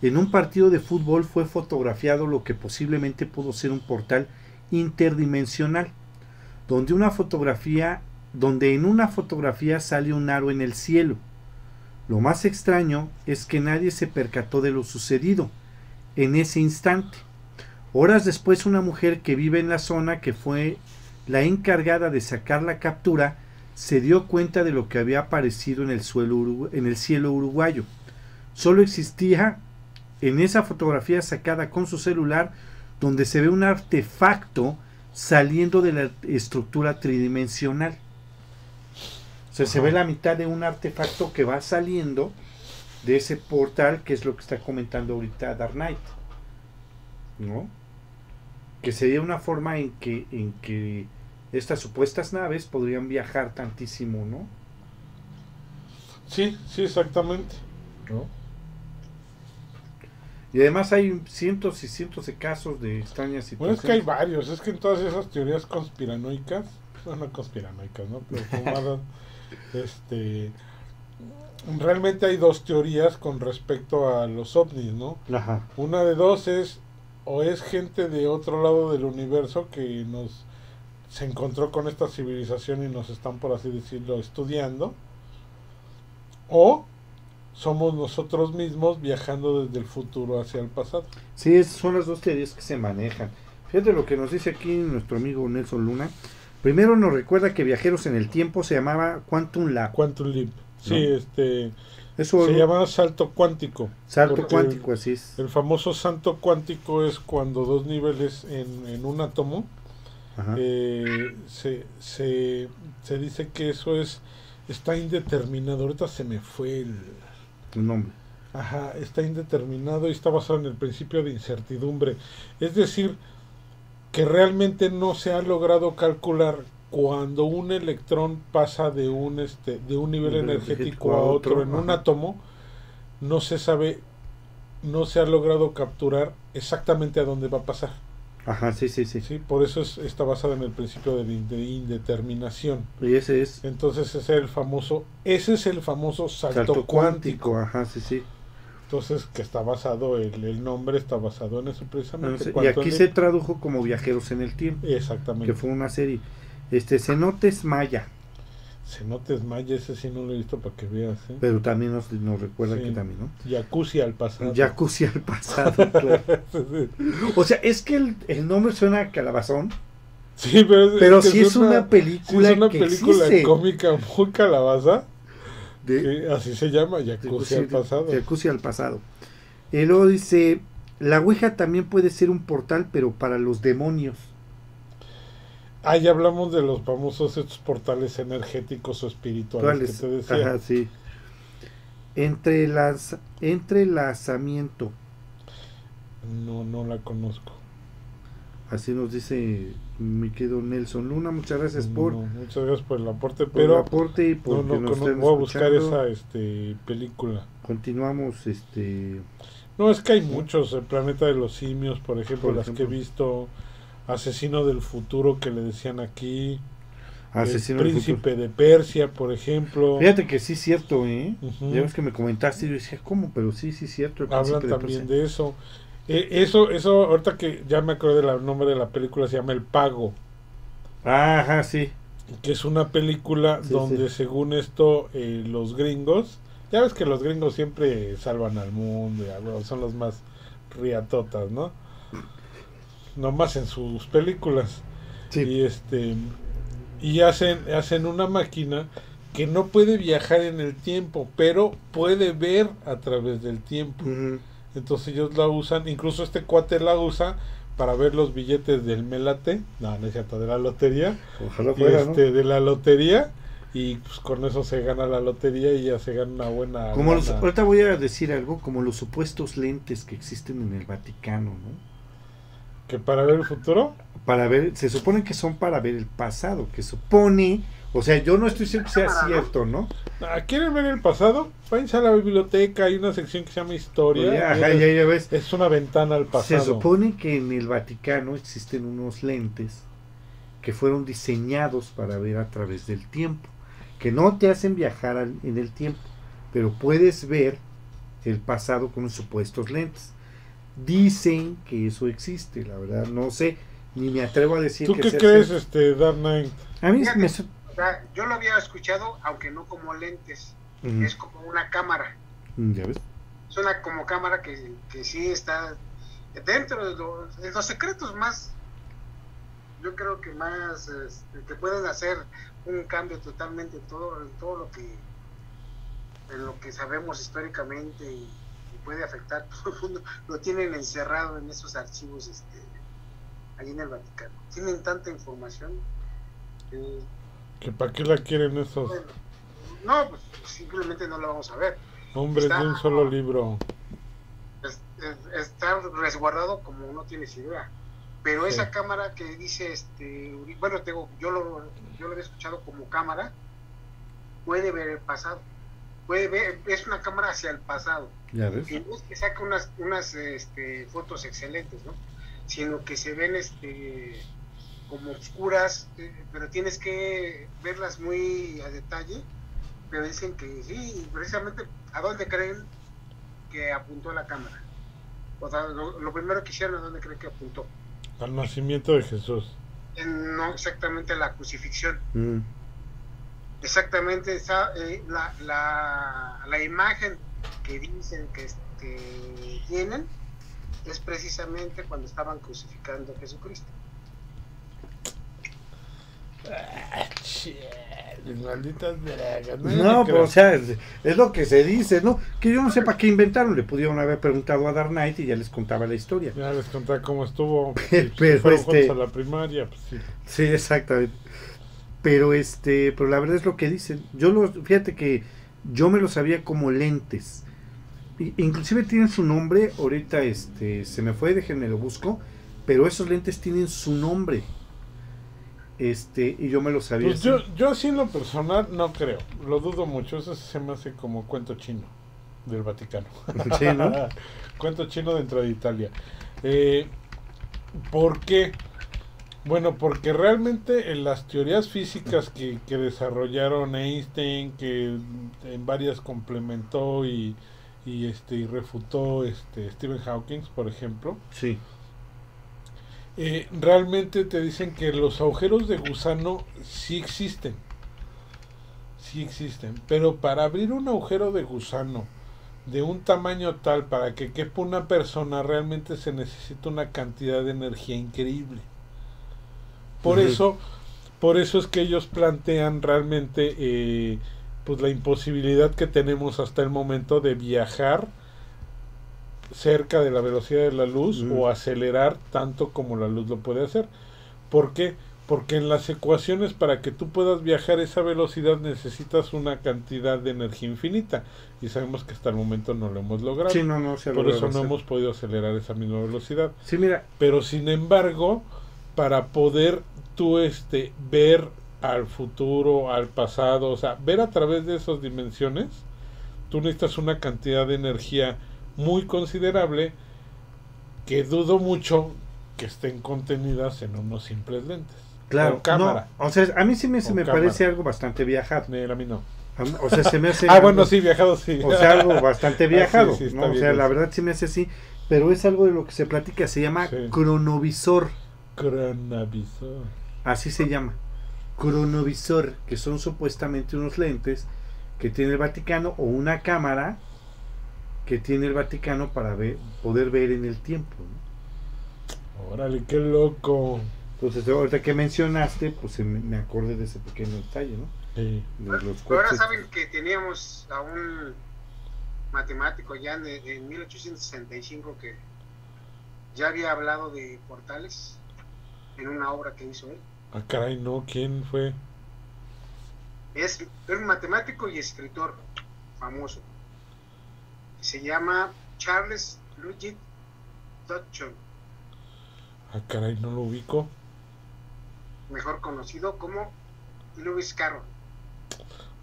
B: en un partido de fútbol fue fotografiado lo que posiblemente pudo ser un portal interdimensional, donde una fotografía, donde en una fotografía sale un aro en el cielo. Lo más extraño es que nadie se percató de lo sucedido en ese instante. Horas después una mujer que vive en la zona que fue la encargada de sacar la captura se dio cuenta de lo que había aparecido en el, suelo en el cielo uruguayo. Solo existía en esa fotografía sacada con su celular donde se ve un artefacto saliendo de la estructura tridimensional. O sea, se ve la mitad de un artefacto que va saliendo de ese portal, que es lo que está comentando ahorita Dark Knight. ¿No? Que sería una forma en que, en que estas supuestas naves podrían viajar tantísimo, ¿no?
C: Sí, sí, exactamente.
B: ¿No? Y además hay cientos y cientos de casos de extrañas
C: situaciones. Bueno, es que hay varios, es que en todas esas teorías conspiranoicas, no, no conspiranoicas, ¿no? Pero este, realmente hay dos teorías con respecto a los ovnis, ¿no?
B: Ajá.
C: Una de dos es o es gente de otro lado del universo que nos se encontró con esta civilización y nos están, por así decirlo, estudiando, o somos nosotros mismos viajando desde el futuro hacia el pasado.
B: Sí, son las dos teorías que se manejan. Fíjate lo que nos dice aquí nuestro amigo Nelson Luna. Primero nos recuerda que Viajeros en el Tiempo se llamaba Quantum Lab.
C: Quantum Leap. Sí, este se llama salto cuántico.
B: Salto cuántico, así es.
C: El famoso salto cuántico es cuando dos niveles en, un átomo eh, se, se, se, dice que eso es está indeterminado. Ahorita se me fue el,
B: el nombre.
C: Ajá, está indeterminado y está basado en el principio de incertidumbre. Es decir, que realmente no se ha logrado calcular cuando un electrón pasa de un este de un nivel energético, a otro, en un átomo no se sabe no se ha logrado capturar exactamente a dónde va a pasar.
B: Ajá sí sí sí,
C: sí por eso está basado en el principio de, indeterminación.
B: Y ese es
C: entonces ese es el famoso ese es el famoso salto, cuántico.
B: ajá sí sí.
C: Entonces que está basado el, el nombre está basado en eso precisamente
B: y aquí se tradujo como viajeros en el tiempo
C: exactamente.
B: que fue una serie este, Cenotes Maya.
C: Cenotes Maya, ese sí no lo he visto para que veas. ¿eh?
B: Pero también nos, nos recuerda que también, ¿no?
C: Jacuzzi al pasado.
B: Jacuzzi al pasado, claro. O sea, es que el, el, nombre suena a calabazón.
C: Sí, pero,
B: pero sí es, una, película.
C: es una película cómica muy calabaza. De, así se llama, Jacuzzi, al pasado.
B: Jacuzzi al pasado. Y luego dice: La Ouija también puede ser un portal, pero para los demonios.
C: Ah, ya hablamos de los famosos estos portales energéticos o espirituales que te decía.
B: Ajá, sí. Entre las, entrelazamiento.
C: No, no la conozco.
B: Así nos dice mi querido Nelson Luna. Muchas gracias por.
C: muchas gracias por el aporte, pero.
B: aporte y por
C: no, no, voy a buscar esa este, película.
B: Continuamos, este.
C: No, es que hay muchos. El planeta de los simios, por ejemplo, las que he visto. Asesino del futuro que le decían aquí. Asesino el príncipe de Persia, por ejemplo.
B: Fíjate que sí es cierto, ¿eh? Ya ves que me comentaste y yo decía, ¿cómo? Pero sí, sí es cierto.
C: Hablan también de, eso. Eh, eso, eso, ahorita que ya me acuerdo del nombre de la película, se llama El Pago.
B: Ajá, sí.
C: Que es una película donde, según esto, eh, los gringos, ya ves que los gringos siempre salvan al mundo, y, son los más riatotas, ¿no? Nomás en sus películas. Y este y hacen hacen una máquina que no puede viajar en el tiempo, pero puede ver a través del tiempo. Entonces ellos la usan, incluso este cuate la usa para ver los billetes del Melate, no, no es cierto, de la lotería. este, De la lotería y pues con eso se gana la lotería y ya se gana una buena...
B: Como ahorita voy a decir algo, como los supuestos lentes que existen en el Vaticano, ¿no?
C: ¿Que para ver el futuro?
B: Para ver, se supone que son para ver el pasado, que supone, o sea, yo no estoy seguro que sea cierto, ¿no?
C: Ah, ¿Quieren ver el pasado? Váyanse a la biblioteca, hay una sección que se llama Historia.
B: Ajá,
C: es,
B: ya, ya ves.
C: es una ventana al
B: Se
C: pasado.
B: supone que en el Vaticano existen unos lentes que fueron diseñados para ver a través del tiempo, que no te hacen viajar al- en el tiempo, pero puedes ver el pasado con supuestos lentes. Dicen que eso existe, la verdad no sé, ni me atrevo a decir
C: ¿Tú
B: que
C: qué
B: sea
C: crees,
B: cierto.
C: este, Dark Knight?
B: A mí
D: Fíjate.
B: me su-
D: O sea, yo lo había escuchado, aunque no como lentes. Es como una cámara.
B: Mm, ya ves.
D: Es una como cámara que, que sí está dentro de los, de los secretos más, yo creo que más, este, que pueden hacer un cambio totalmente en todo, en todo lo que, en lo que sabemos históricamente y puede afectar todo el mundo. Lo tienen encerrado en esos archivos, este, allí en el Vaticano. Tienen tanta información. que,
C: ¿Que ¿Para qué la quieren esos
D: bueno, no, pues simplemente no lo vamos a ver.
C: hombres de un solo libro?
D: es- es- está resguardado como no tienes idea. Pero
C: Sí.
D: esa cámara que dice, este, bueno, tengo, yo lo, yo lo había escuchado como cámara, puede ver el pasado. Puede ver, es una cámara hacia el pasado.
B: Ya ves.
D: Y no es que saca unas, unas este, fotos excelentes, ¿no? Sino que se ven este como oscuras, eh, pero tienes que verlas muy a detalle. Pero dicen que sí, precisamente, ¿a dónde creen que apuntó la cámara? O sea, lo, lo primero que hicieron, ¿a dónde creen que apuntó?
C: Al nacimiento de Jesús.
D: En- no exactamente la crucifixión.
B: Mm,
D: Exactamente esa, eh, la, la, la imagen que dicen que, que tienen es precisamente cuando estaban crucificando a Jesucristo.
C: Malditas dragas.
B: No, pues, o sea, es, es lo que se dice, ¿no? Que yo no sé para qué inventaron, le pudieron haber preguntado a Dark Knight y ya les contaba la historia.
C: Ya les conté cómo estuvo.
B: Pero,
C: fueron
B: este-
C: a la primaria, pues sí.
B: Sí, exactamente. Pero este, pero la verdad es lo que dicen. Yo lo, fíjate que yo me lo sabía como lentes. Inclusive tienen su nombre, ahorita este, se me fue, déjenme lo busco, pero esos lentes tienen su nombre. Este, y yo me lo sabía.
C: Pues yo, yo así en lo personal no creo. Lo dudo mucho. Eso se me hace como cuento chino del Vaticano.
B: Sí, ¿no?
C: cuento chino dentro de Italia. Eh, ¿Por qué? Bueno, porque realmente en las teorías físicas que, que desarrollaron Einstein, que en varias complementó y, y, este y refutó este Stephen Hawking, por ejemplo,
B: Sí.
C: eh, realmente te dicen que los agujeros de gusano sí existen. Sí existen. Pero para abrir un agujero de gusano de un tamaño tal para que quepa una persona, realmente se necesita una cantidad de energía increíble. Por eso, por eso es que ellos plantean realmente eh, pues la imposibilidad que tenemos hasta el momento de viajar cerca de la velocidad de la luz o acelerar tanto como la luz lo puede hacer. ¿Por qué? Porque en las ecuaciones para que tú puedas viajar esa velocidad necesitas una cantidad de energía infinita y sabemos que hasta el momento no lo hemos logrado.
B: Sí, no, no
C: Por eso no hemos podido acelerar esa misma velocidad.
B: Sí, mira,
C: Pero sin embargo, para poder tú este ver al futuro, al pasado, o sea, ver a través de esas dimensiones, tú necesitas una cantidad de energía muy considerable que dudo mucho que estén contenidas en unos simples lentes.
B: claro,
C: O cámara.
B: no, o sea, a mí sí me, se me
C: cámara.
B: parece algo bastante viajado.
C: Eh, a mí no.
B: O sea, se me hace
C: Ah,
B: algo-
C: bueno, sí, viajado sí.
B: O sea, algo bastante
C: Ah, sí,
B: viajado.
C: sí,
B: ¿no? O sea, la verdad sí me hace así. Pero es algo de lo que se platica. Se llama
C: Sí.
B: cronovisor.
C: Cronavisor.
B: Así se llama. Cronovisor. Que son supuestamente unos lentes que tiene el Vaticano o una cámara que tiene el Vaticano para ver, poder ver en el tiempo. ¿no?
C: Órale, qué loco.
B: Entonces, ahorita que mencionaste, pues se me, acordé de ese pequeño detalle, ¿no?
C: Sí.
B: De los
D: Pero ahora saben que teníamos a un matemático ya en, en 1865 que ya había hablado de portales en una obra que hizo él.
C: Ah, caray, no, ¿quién fue?
D: Es, es un matemático y escritor famoso. Se llama Charles Ludwig Dodson,
C: Ah, caray, no lo ubico.
D: mejor conocido como Lewis Carroll.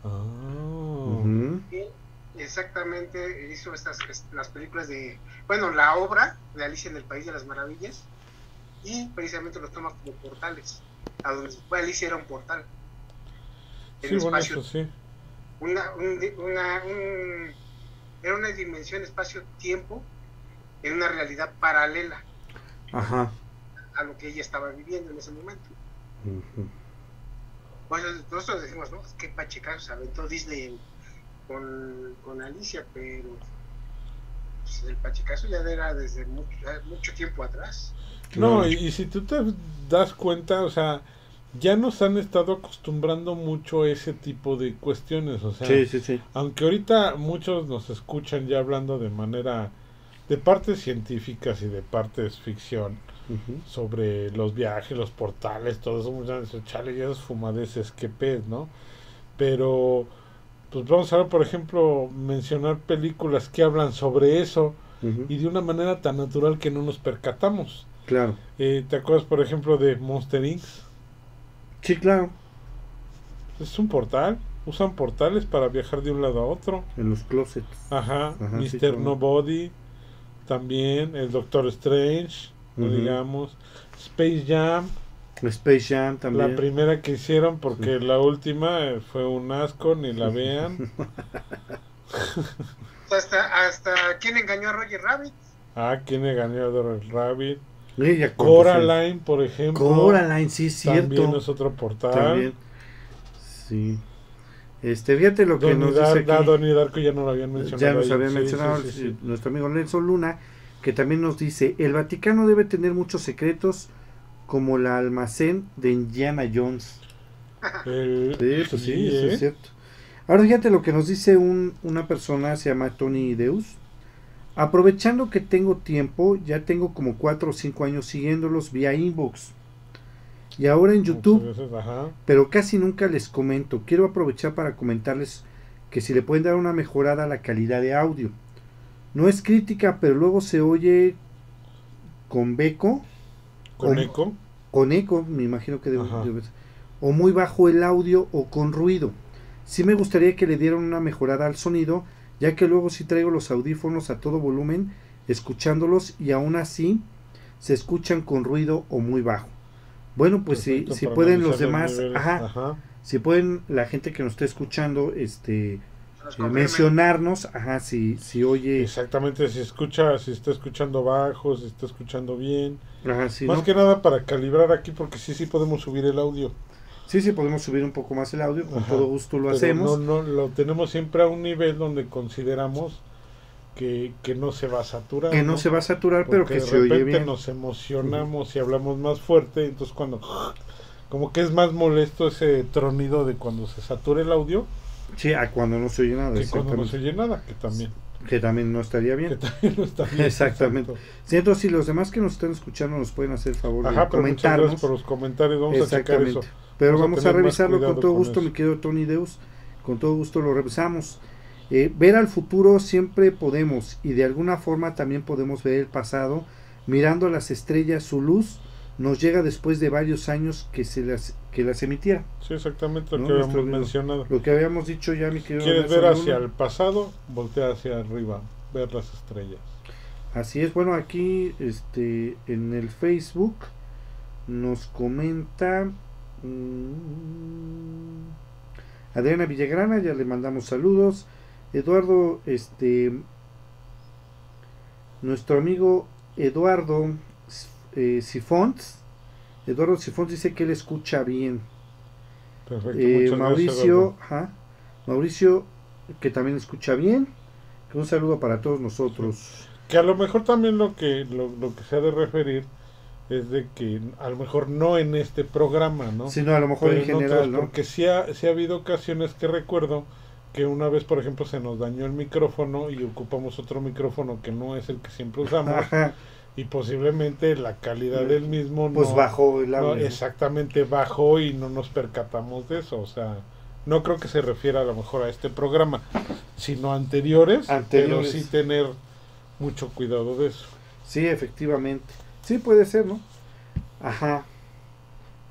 C: Ah.
D: exactamente hizo estas las películas de, bueno, la obra de Alicia en el País de las Maravillas y precisamente los toma como portales. A donde fue Alicia era un portal.
C: sí, espacio, sí.
D: Una, una, era una dimensión espacio-tiempo en una realidad paralela
B: Ajá.
D: a lo que ella estaba viviendo en ese momento. Pues nosotros decimos, ¿no? Qué pachecazo se aventó Disney con, con Alicia, pero pues, el pachecazo ya era desde mucho, mucho tiempo atrás.
C: No, y, si tú te das cuenta, o sea, ya nos han estado acostumbrando mucho a ese tipo de cuestiones, o sea,
B: sí, sí, sí.
C: aunque ahorita muchos nos escuchan ya hablando de manera de partes científicas y de partes ficción sobre los viajes, los portales, todo eso, muchas chale, ya esos fumadeces, qué pez, ¿no? Pero, pues vamos a ver, por ejemplo, mencionar películas que hablan sobre eso y de una manera tan natural que no nos percatamos.
B: Claro.
C: Eh, ¿Te acuerdas, por ejemplo, de Monster Inc?
B: Sí, claro.
C: Es un portal. Usan portales para viajar de un lado a otro.
B: En los closets.
C: Ajá. Mr. Nobody. También. El Doctor Strange. No digamos. Space Jam.
B: Space Jam también.
C: La primera que hicieron, porque la última eh, fue un asco, ni la vean.
D: hasta, hasta quién engañó a Roger Rabbit.
C: Ah, quién engañó a Roger Rabbit.
B: Coraline,
C: por ejemplo.
B: Coraline, sí, cierto.
C: También es otro portal. También.
B: Sí. Este, fíjate lo que nos dice aquí.
C: Donnie Darko ya nos lo habían mencionado.
B: Ya nos habían mencionado nuestro amigo Nelson Luna, que también nos dice, el Vaticano debe tener muchos secretos como el almacén de Indiana Jones.
C: Eh, sí,
B: pues sí, eso es ¿eh? cierto. Ahora fíjate lo que nos dice un, una persona, se llama Tony Deus. Aprovechando que tengo tiempo, ya tengo como 4 o 5 años siguiéndolos vía inbox. Y ahora en YouTube, pero casi nunca les comento. Quiero aprovechar para comentarles que si le pueden dar una mejorada a la calidad de audio. No es crítica, pero luego se oye con beco.
C: ¿Con eco?
B: Con eco, me imagino que debe, O muy bajo el audio o con ruido. Sí me gustaría que le dieran una mejorada al sonido ya que luego si traigo los audífonos a todo volumen, escuchándolos y aún así se escuchan con ruido o muy bajo. Bueno, pues si, si pueden los demás, ajá, si pueden la gente que nos esté escuchando, este, eh, mencionarnos, ajá, si, si oye.
C: Exactamente, si escucha, si está escuchando bajo, si está escuchando bien.
B: Ajá, sí,
C: Más que nada para calibrar aquí, porque sí, sí podemos subir el audio.
B: Sí, sí, podemos subir un poco más el audio, con todo gusto lo hacemos.
C: No, no, lo tenemos siempre a un nivel donde consideramos que, que no se va a saturar.
B: Que no, se va a saturar, pero que se oye bien.
C: nos emocionamos y hablamos más fuerte, entonces cuando... Como que es más molesto ese tronido de cuando se satura el audio.
B: Sí, a cuando no se oye nada.
C: Que cuando no se oye nada, que también.
B: Que también no estaría bien.
C: Que también no está bien.
B: Exactamente. Sí, entonces, si los demás que nos están escuchando nos pueden hacer favor
C: Ajá,
B: de comentarnos.
C: por los comentarios, vamos a checar eso.
B: Pero vamos, a, revisarlo con todo gusto, mi querido Tony Deus. Con todo gusto lo revisamos. Eh, ver al futuro siempre podemos y de alguna forma también podemos ver el pasado. Mirando las estrellas, su luz nos llega después de varios años que se las que las emitiera.
C: Sí, exactamente lo que habíamos mencionado.
B: Lo que habíamos dicho ya, mi querido.
C: ¿Quieres ver hacia el pasado? Voltea hacia arriba, ver las estrellas.
B: Así es, bueno, aquí este en el Facebook nos comenta. Adriana Villagrana, ya le mandamos saludos. Eduardo, este, nuestro amigo Eduardo eh, Sifons, Eduardo Sifons dice que él escucha bien. Eh, Mauricio, Mauricio, que también escucha bien. Un saludo para todos nosotros.
C: Que a lo mejor también lo que, lo, lo que se ha de referir es de que a lo mejor no en este programa, ¿no?
B: Sino a lo mejor en, general, ¿no?
C: Porque sí ha, sí ha habido ocasiones que recuerdo que una vez, por ejemplo, se nos dañó el micrófono y ocupamos otro micrófono que no es el que siempre usamos. Y posiblemente la calidad del mismo
B: pues bajó el audio.
C: exactamente bajó y no nos percatamos de eso. O sea, no creo que se refiera a lo mejor a este programa, sino anteriores, anteriores. pero sí tener mucho cuidado de eso.
B: Sí, efectivamente. Sí, puede ser, ¿no? Ajá.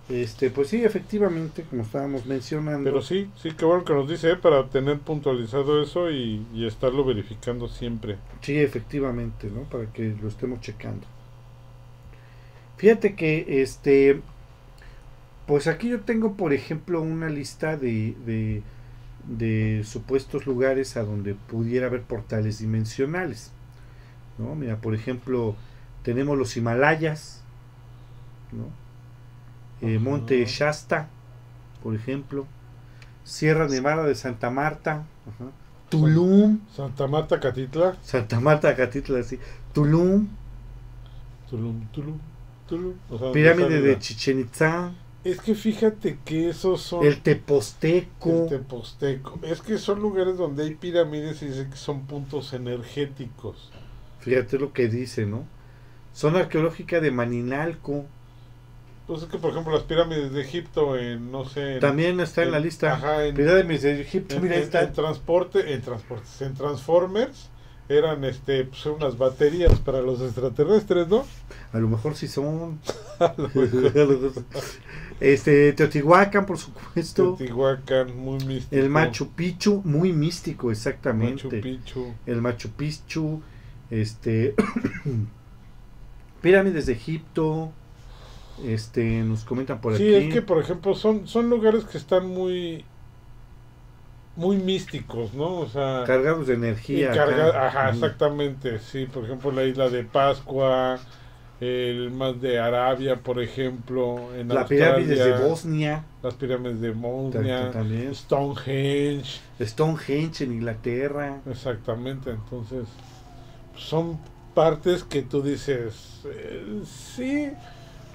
B: Este, pues sí, efectivamente, como estábamos mencionando.
C: Pero sí, sí, qué bueno que nos dice, ¿eh? para tener puntualizado eso y, y estarlo verificando siempre.
B: Sí, efectivamente, ¿no? Para que lo estemos checando. Fíjate que, este, pues aquí yo tengo, por ejemplo, una lista de, de, de supuestos lugares a donde pudiera haber portales dimensionales. ¿no? Mira, por ejemplo, tenemos los Himalayas, ¿no? Eh. Monte Shasta, por ejemplo, Sierra Nevada de Santa Marta, ajá, Tulum,
C: Santa Marta, Catitla,
B: Santa Marta, Catitla, sí, Tulum,
C: Tulum, Tulum, Tulum. O sea,
B: Pirámide de Chichen Itza,
C: Es que fíjate que esos son...
B: el Teposteco,
C: el Teposteco. Es que son lugares donde hay pirámides y dice que son puntos energéticos.
B: fíjate lo que dice, ¿no? Zona arqueológica de Maninalco,
C: Pues es que, por ejemplo, las pirámides de Egipto, en, no sé...
B: también está en la lista.
C: Ajá, en,
B: Pirámides de Egipto,
C: en-
B: mira, ahí está.
C: en transporte, en transportes, en Transformers eran este pues, unas baterías para los extraterrestres, ¿no?
B: A lo mejor sí son.
C: A lo mejor.
B: este, Teotihuacán, por supuesto.
C: Teotihuacán, muy místico.
B: El Machu Picchu, muy místico, exactamente.
C: Machu Picchu.
B: El Machu Picchu, este, pirámides de Egipto, este, nos comentan por
C: sí,
B: aquí.
C: es que por ejemplo son, son lugares que están muy muy místicos, ¿no? O sea,
B: cargados de energía.
C: carga- ajá, exactamente, sí, por ejemplo la isla de Pascua, el más de Arabia, por ejemplo, en
B: La pirámides de Bosnia,
C: las pirámides de Bosnia,
B: también.
C: Stonehenge,
B: Stonehenge en Inglaterra.
C: exactamente, entonces son partes que tú dices, eh, sí,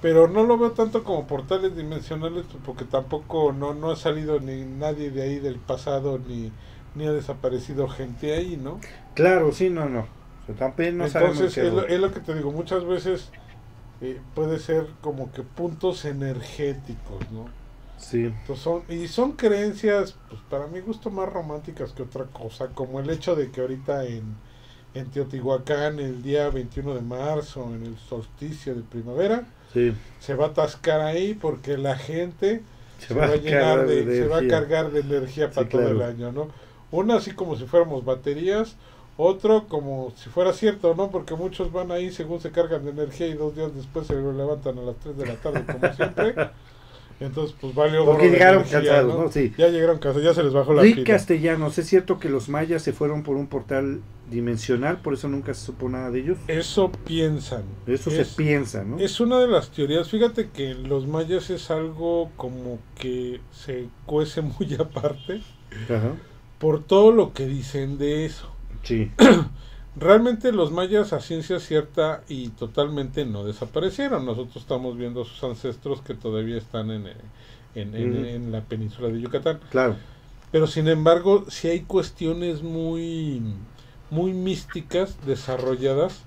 C: pero no lo veo tanto como portales dimensionales porque tampoco no, no ha salido ni nadie de ahí del pasado ni, ni ha desaparecido gente ahí, ¿no?
B: Claro, sí, no, no. O sea, también no
C: Entonces es lo, es lo que te digo, muchas veces eh, puede ser como que puntos energéticos, ¿no?
B: Sí,
C: Entonces son, y son creencias, pues para mi gusto, más románticas que otra cosa, como el hecho de que ahorita en, en Teotihuacán, el día 21 de marzo, en el solsticio de primavera,
B: sí.
C: se va a atascar ahí porque la gente
B: Se,
C: se,
B: va,
C: va, a llenar de, se va a cargar de energía para
B: Sí,
C: todo
B: claro.
C: el año, ¿no? Uno así como si fuéramos baterías, otro como si fuera cierto, ¿no? Porque muchos van ahí según se cargan de energía y dos días después se levantan a las 3 de la tarde como siempre. Entonces, pues valió
B: Porque llegaron
C: energía,
B: cansados,
C: ¿no?
B: ¿no? Sí.
C: Ya llegaron cansados, ya se les bajó la
B: Rick
C: pila.
B: Castellanos, ¿es cierto que los mayas se fueron por un portal dimensional, por eso nunca se supo nada de ellos?
C: Eso piensan.
B: Eso
C: es,
B: se piensa, ¿no?
C: Es una de las teorías. Fíjate que los mayas es algo como que se cuece muy aparte
B: Ajá.
C: por todo lo que dicen de eso.
B: Sí,
C: Realmente los mayas a ciencia cierta y totalmente no desaparecieron. Nosotros estamos viendo a sus ancestros que todavía están en, eh, en, en- la península de Yucatán.
B: claro.
C: Pero sin embargo, sí hay cuestiones muy, muy místicas desarrolladas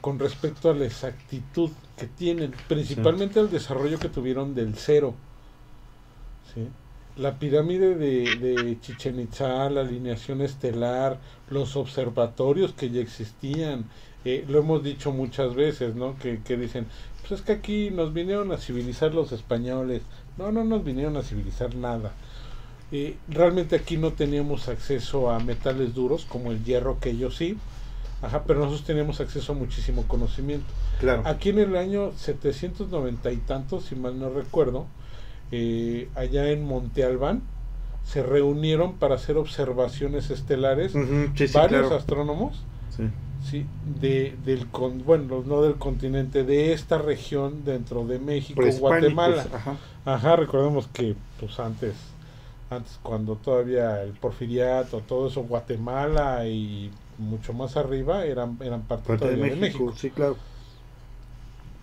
C: con respecto a la exactitud que tienen, principalmente al desarrollo que tuvieron del cero. ¿sí? La pirámide de, de Chichen Itza, la alineación estelar, los observatorios que ya existían, eh, lo hemos dicho muchas veces, ¿no? Que, que dicen, pues es que aquí nos vinieron a civilizar los españoles. No, no nos vinieron a civilizar nada. Eh, realmente aquí no teníamos acceso a metales duros como el hierro que ellos sí, ajá, pero nosotros teníamos acceso a muchísimo conocimiento.
B: Claro.
C: Aquí en el año 790 y tantos, si mal no recuerdo, eh, allá en Monte Albán, se reunieron para hacer observaciones estelares
B: Ujú, sí, sí,
C: varios
B: claro.
C: astrónomos,
B: Sí.
C: sí, de, del con, bueno, no del continente, de esta región dentro de México, Guatemala.
B: Ajá.
C: Ajá, recordemos que pues antes, antes cuando todavía el porfiriato, todo eso, Guatemala y mucho más arriba eran, eran parte,
B: Parte de
C: todavía
B: México, sí, claro.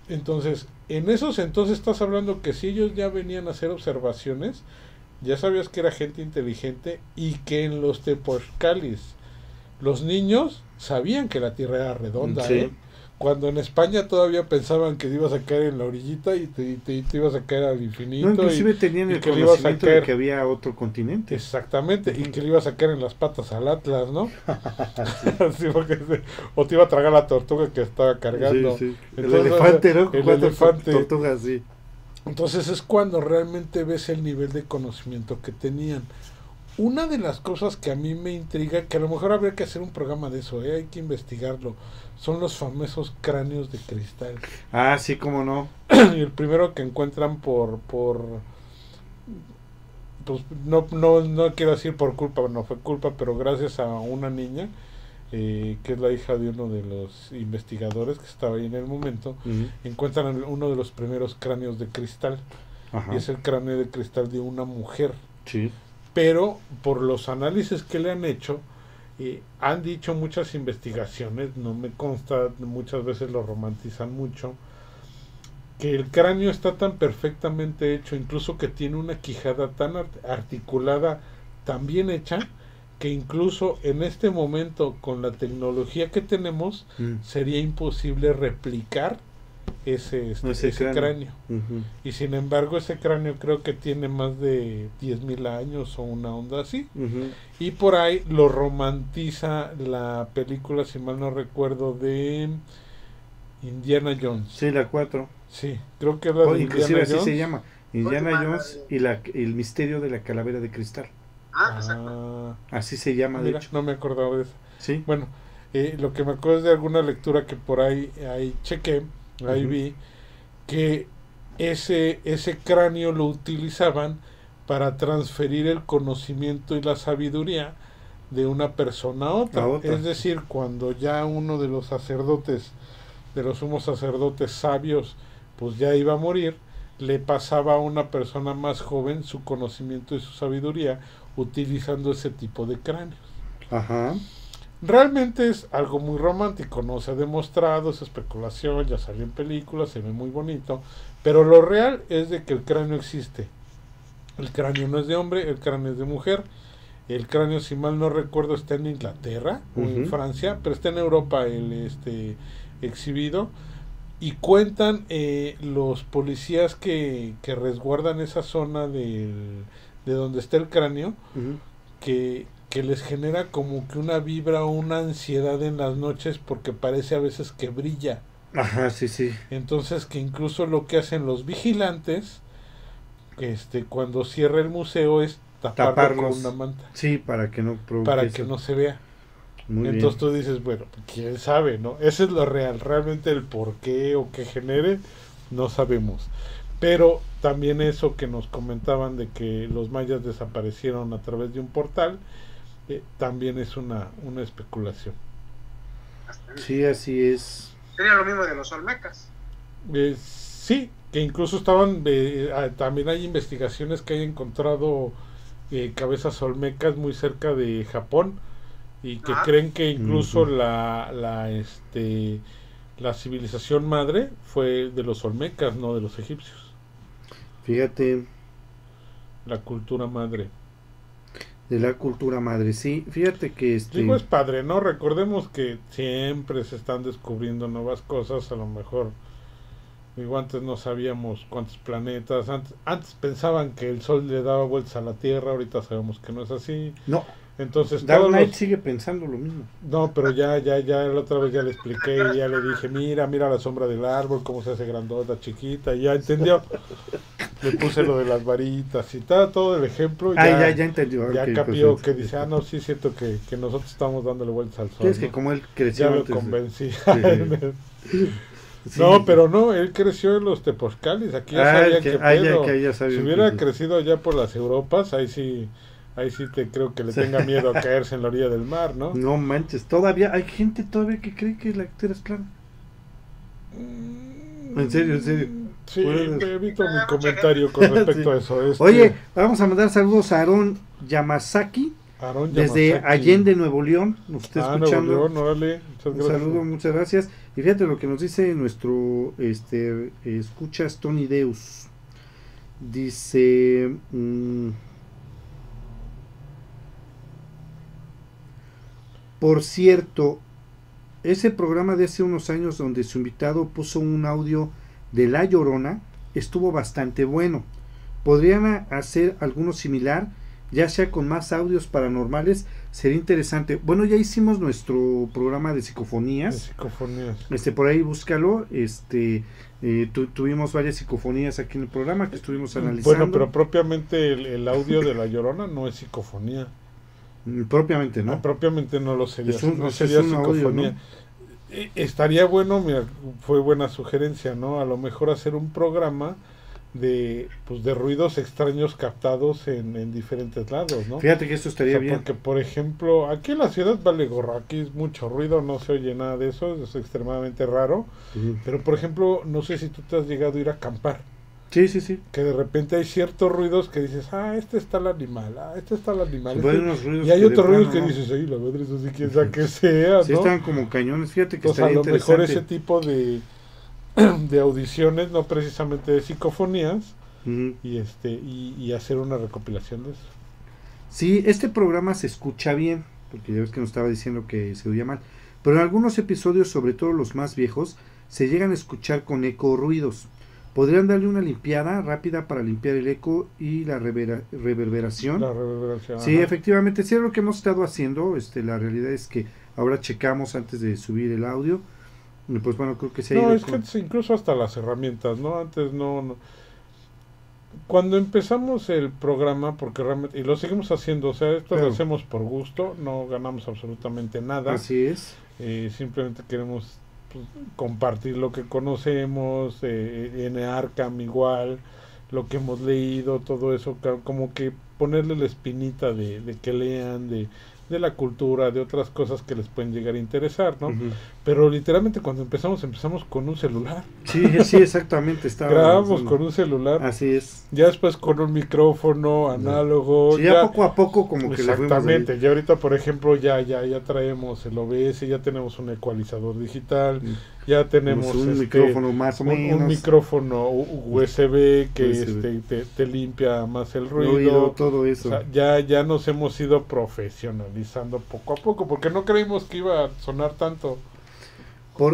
C: Entonces, en esos entonces estás hablando que si ellos ya venían a hacer observaciones, ya sabías que era gente inteligente y que en los Tepochcalis los niños sabían que la Tierra era redonda.
B: Sí.
C: ¿eh? Cuando en España todavía pensaban que te ibas a caer en la orillita y te, te- te ibas a caer al infinito.
B: No,
C: y-
B: inclusive tenían
C: y
B: el
C: que ibas
B: conocimiento de
C: caer.
B: que había otro continente.
C: Exactamente, y que le iba a sacar en las patas al Atlas, ¿no? Sí, o te iba a tragar la tortuga que estaba cargando.
B: Sí, sí. El elefante, ¿no?
C: el elefante.
B: tortugas, sí.
C: Entonces es cuando realmente ves el nivel de conocimiento que tenían. Una de las cosas que a mí me intriga, que a lo mejor habría que hacer un programa de eso, ¿eh? hay que investigarlo, son los famosos cráneos de cristal.
B: Ah, sí, cómo no.
C: y el primero que encuentran por, por pues no, no, no quiero decir por culpa, no fue culpa, pero gracias a una niña, eh, que es la hija de uno de los investigadores que estaba ahí en el momento, encuentran uno de los primeros cráneos de cristal. Y es el cráneo de cristal de una mujer.
B: Sí.
C: Pero por los análisis que le han hecho, eh, han dicho muchas investigaciones, no me consta, muchas veces lo romantizan mucho, que el cráneo está tan perfectamente hecho, incluso que tiene una quijada tan articulada, tan bien hecha, que incluso en este momento con la tecnología que tenemos mm. sería imposible replicar ese, este, cráneo. Y sin embargo ese cráneo creo que tiene más de 10.000 años o una onda así. Y por ahí lo romantiza la película, si mal no recuerdo, de Indiana Jones.
B: Sí, la 4.
C: Sí, creo que es la
B: de Inclusive así se llama. Indiana Jones y la, el misterio de la calavera de cristal.
D: Ah, ah
B: Así se llama, de hecho.
C: No me acordaba de eso.
B: Sí.
C: Bueno, eh, lo que me acuerdo es de alguna lectura que por ahí, ahí chequé, ahí vi, que ese, ese cráneo lo utilizaban para transferir el conocimiento y la sabiduría de una persona a otra. Es decir, cuando ya uno de los sacerdotes, de los sumos sacerdotes sabios, pues ya iba a morir, le pasaba a una persona más joven su conocimiento y su sabiduría utilizando ese tipo de cráneos.
B: Ajá.
C: Realmente es algo muy romántico, no se ha demostrado, es especulación, ya salió en películas, se ve muy bonito, pero lo real es de que el cráneo existe. El cráneo no es de hombre, el cráneo es de mujer. El cráneo, si mal no recuerdo, está en Inglaterra o en Francia, pero está en Europa el este exhibido y cuentan eh, los policías que, que, resguardan esa zona del, de donde está el cráneo que, que, les genera como que una vibra o una ansiedad en las noches porque parece a veces que brilla.
B: Ajá, sí, sí.
C: Entonces que incluso lo que hacen los vigilantes, este, cuando cierra el museo es taparlo con una manta.
B: Sí, para que no
C: para que no se vea. Entonces tú dices, bueno, quién sabe, ¿no? Ese es lo real. Realmente el por qué o qué genere, no sabemos. Pero también eso que nos comentaban de que los mayas desaparecieron a través de un portal, eh, también es una, una especulación.
B: Sí, así es.
D: Sería lo mismo de los olmecas.
C: Eh, sí, que incluso estaban, eh, también hay investigaciones que hay encontrado cabezas olmecas muy cerca de Japón y que creen que incluso la, la, este, la civilización madre fue de los olmecas, no de los egipcios.
B: Fíjate.
C: La cultura madre.
B: De la cultura madre, sí. Fíjate que este...
C: Digo, es padre, ¿no? Recordemos que siempre se están descubriendo nuevas cosas, a lo mejor... Digo, antes no sabíamos cuántos planetas, antes, antes pensaban que el Sol le daba vueltas a la Tierra, ahorita sabemos que no es así.
B: No,
C: entonces,
B: Dark Knight sigue pensando lo mismo.
C: No, pero ya, ya, ya la otra vez ya le expliqué y ya le dije, mira, mira la sombra del árbol, cómo se hace grandota, chiquita, y ya entendió. le puse lo de las varitas y tal, todo el ejemplo.
B: Ah, ya, ya, entendió.
C: Ya capió que dice, ah, no, sí, siento que, que nosotros estamos dándole vueltas al sol.
B: Es que como él creció.
C: Ya lo convencí. No, pero no, él creció en los Tepozcalis, aquí ya ah, sabía que, pedo. si hubiera crecido allá por las Europas, ahí sí Ahí sí te creo que le tenga miedo a caerse en la orilla del mar, ¿no?
B: No manches, todavía hay gente todavía que cree que la Tierra es plana.
C: Mm, en serio, en serio. Sí, evito mi comentario con respecto a eso. Este...
B: Oye, vamos a mandar saludos a Aaron Yamazaki. desde Allende, Nuevo León. Nos está ah, escuchando.
C: Nuevo León, órale.
B: Muchas Un saludo, muchas gracias. Y fíjate lo que nos dice nuestro este escuchas Tony Deus. Dice. Mmm, Por cierto, ese programa de hace unos años donde su invitado puso un audio de La Llorona estuvo bastante bueno. Podrían hacer alguno similar ya sea con más audios paranormales, sería interesante. Bueno, ya hicimos nuestro programa de psicofonías.
C: De psicofonías.
B: Este, por ahí búscalo. Este, eh, tuvimos varias psicofonías aquí en el programa que estuvimos analizando.
C: Bueno, pero propiamente el, audio de la llorona no es psicofonía.
B: Propiamente, ¿no?
C: propiamente no lo sería. no sería psicofonía. Eh, estaría bueno, mira, fue buena sugerencia, ¿no? A lo mejor hacer un programa de pues de ruidos extraños captados en, en diferentes lados, ¿no?
B: Fíjate que esto estaría bien.
C: Porque, por ejemplo, aquí en la ciudad vale gorra, aquí es mucho ruido, no se oye nada de eso, es extremadamente raro. Pero, por ejemplo, no sé si tú te has llegado a ir a acampar.
B: Sí, sí, sí.
C: Que de repente hay ciertos ruidos que dices, ah, este está el animal, ah, este está el animal.
B: Este
C: y hay otros ruidos que dices, ay, la madre, eso sí, quién sabe que sea, ¿no?
B: Sí, están como cañones, fíjate que
C: está a lo mejor ese tipo de, de audiciones, no precisamente de psicofonías, y, este, y, y, hacer una recopilación de eso.
B: Sí, este programa se escucha bien, porque ya ves que nos estaba diciendo que se oía mal, pero en algunos episodios, sobre todo los más viejos, se llegan a escuchar con eco ruidos. Podrían darle una limpiada rápida para limpiar el eco y la reverberación.
C: La reverberación.
B: Sí, efectivamente, sí es lo que hemos estado haciendo. Este, la realidad es que ahora checamos antes de subir el audio. Y pues bueno, creo que se
C: ha No, es que incluso hasta las herramientas, ¿no? Antes no, Cuando empezamos el programa, porque realmente, y lo seguimos haciendo, o sea, esto lo hacemos por gusto, no ganamos absolutamente nada.
B: Así es.
C: Eh, simplemente queremos compartir lo que conocemos, eh, en Arkham igual, lo que hemos leído, todo eso, como que ponerle la espinita de, de que lean, de, de la cultura, de otras cosas que les pueden llegar a interesar, ¿no? Pero literalmente cuando empezamos, empezamos con un celular.
B: Sí, sí, exactamente.
C: Grabamos con un celular.
B: Así es.
C: Ya después con un micrófono análogo.
B: Sí, ya, poco a poco como que
C: Exactamente. Ya ahorita, por ejemplo, ya, ya, ya traemos el OBS, ya tenemos un ecualizador digital ya tenemos
B: un este, micrófono más o menos.
C: Un, micrófono USB que Este, te, limpia más el ruido.
B: todo eso.
C: ya, ya nos hemos ido profesionalizando poco a poco, porque no creímos que iba a sonar tanto.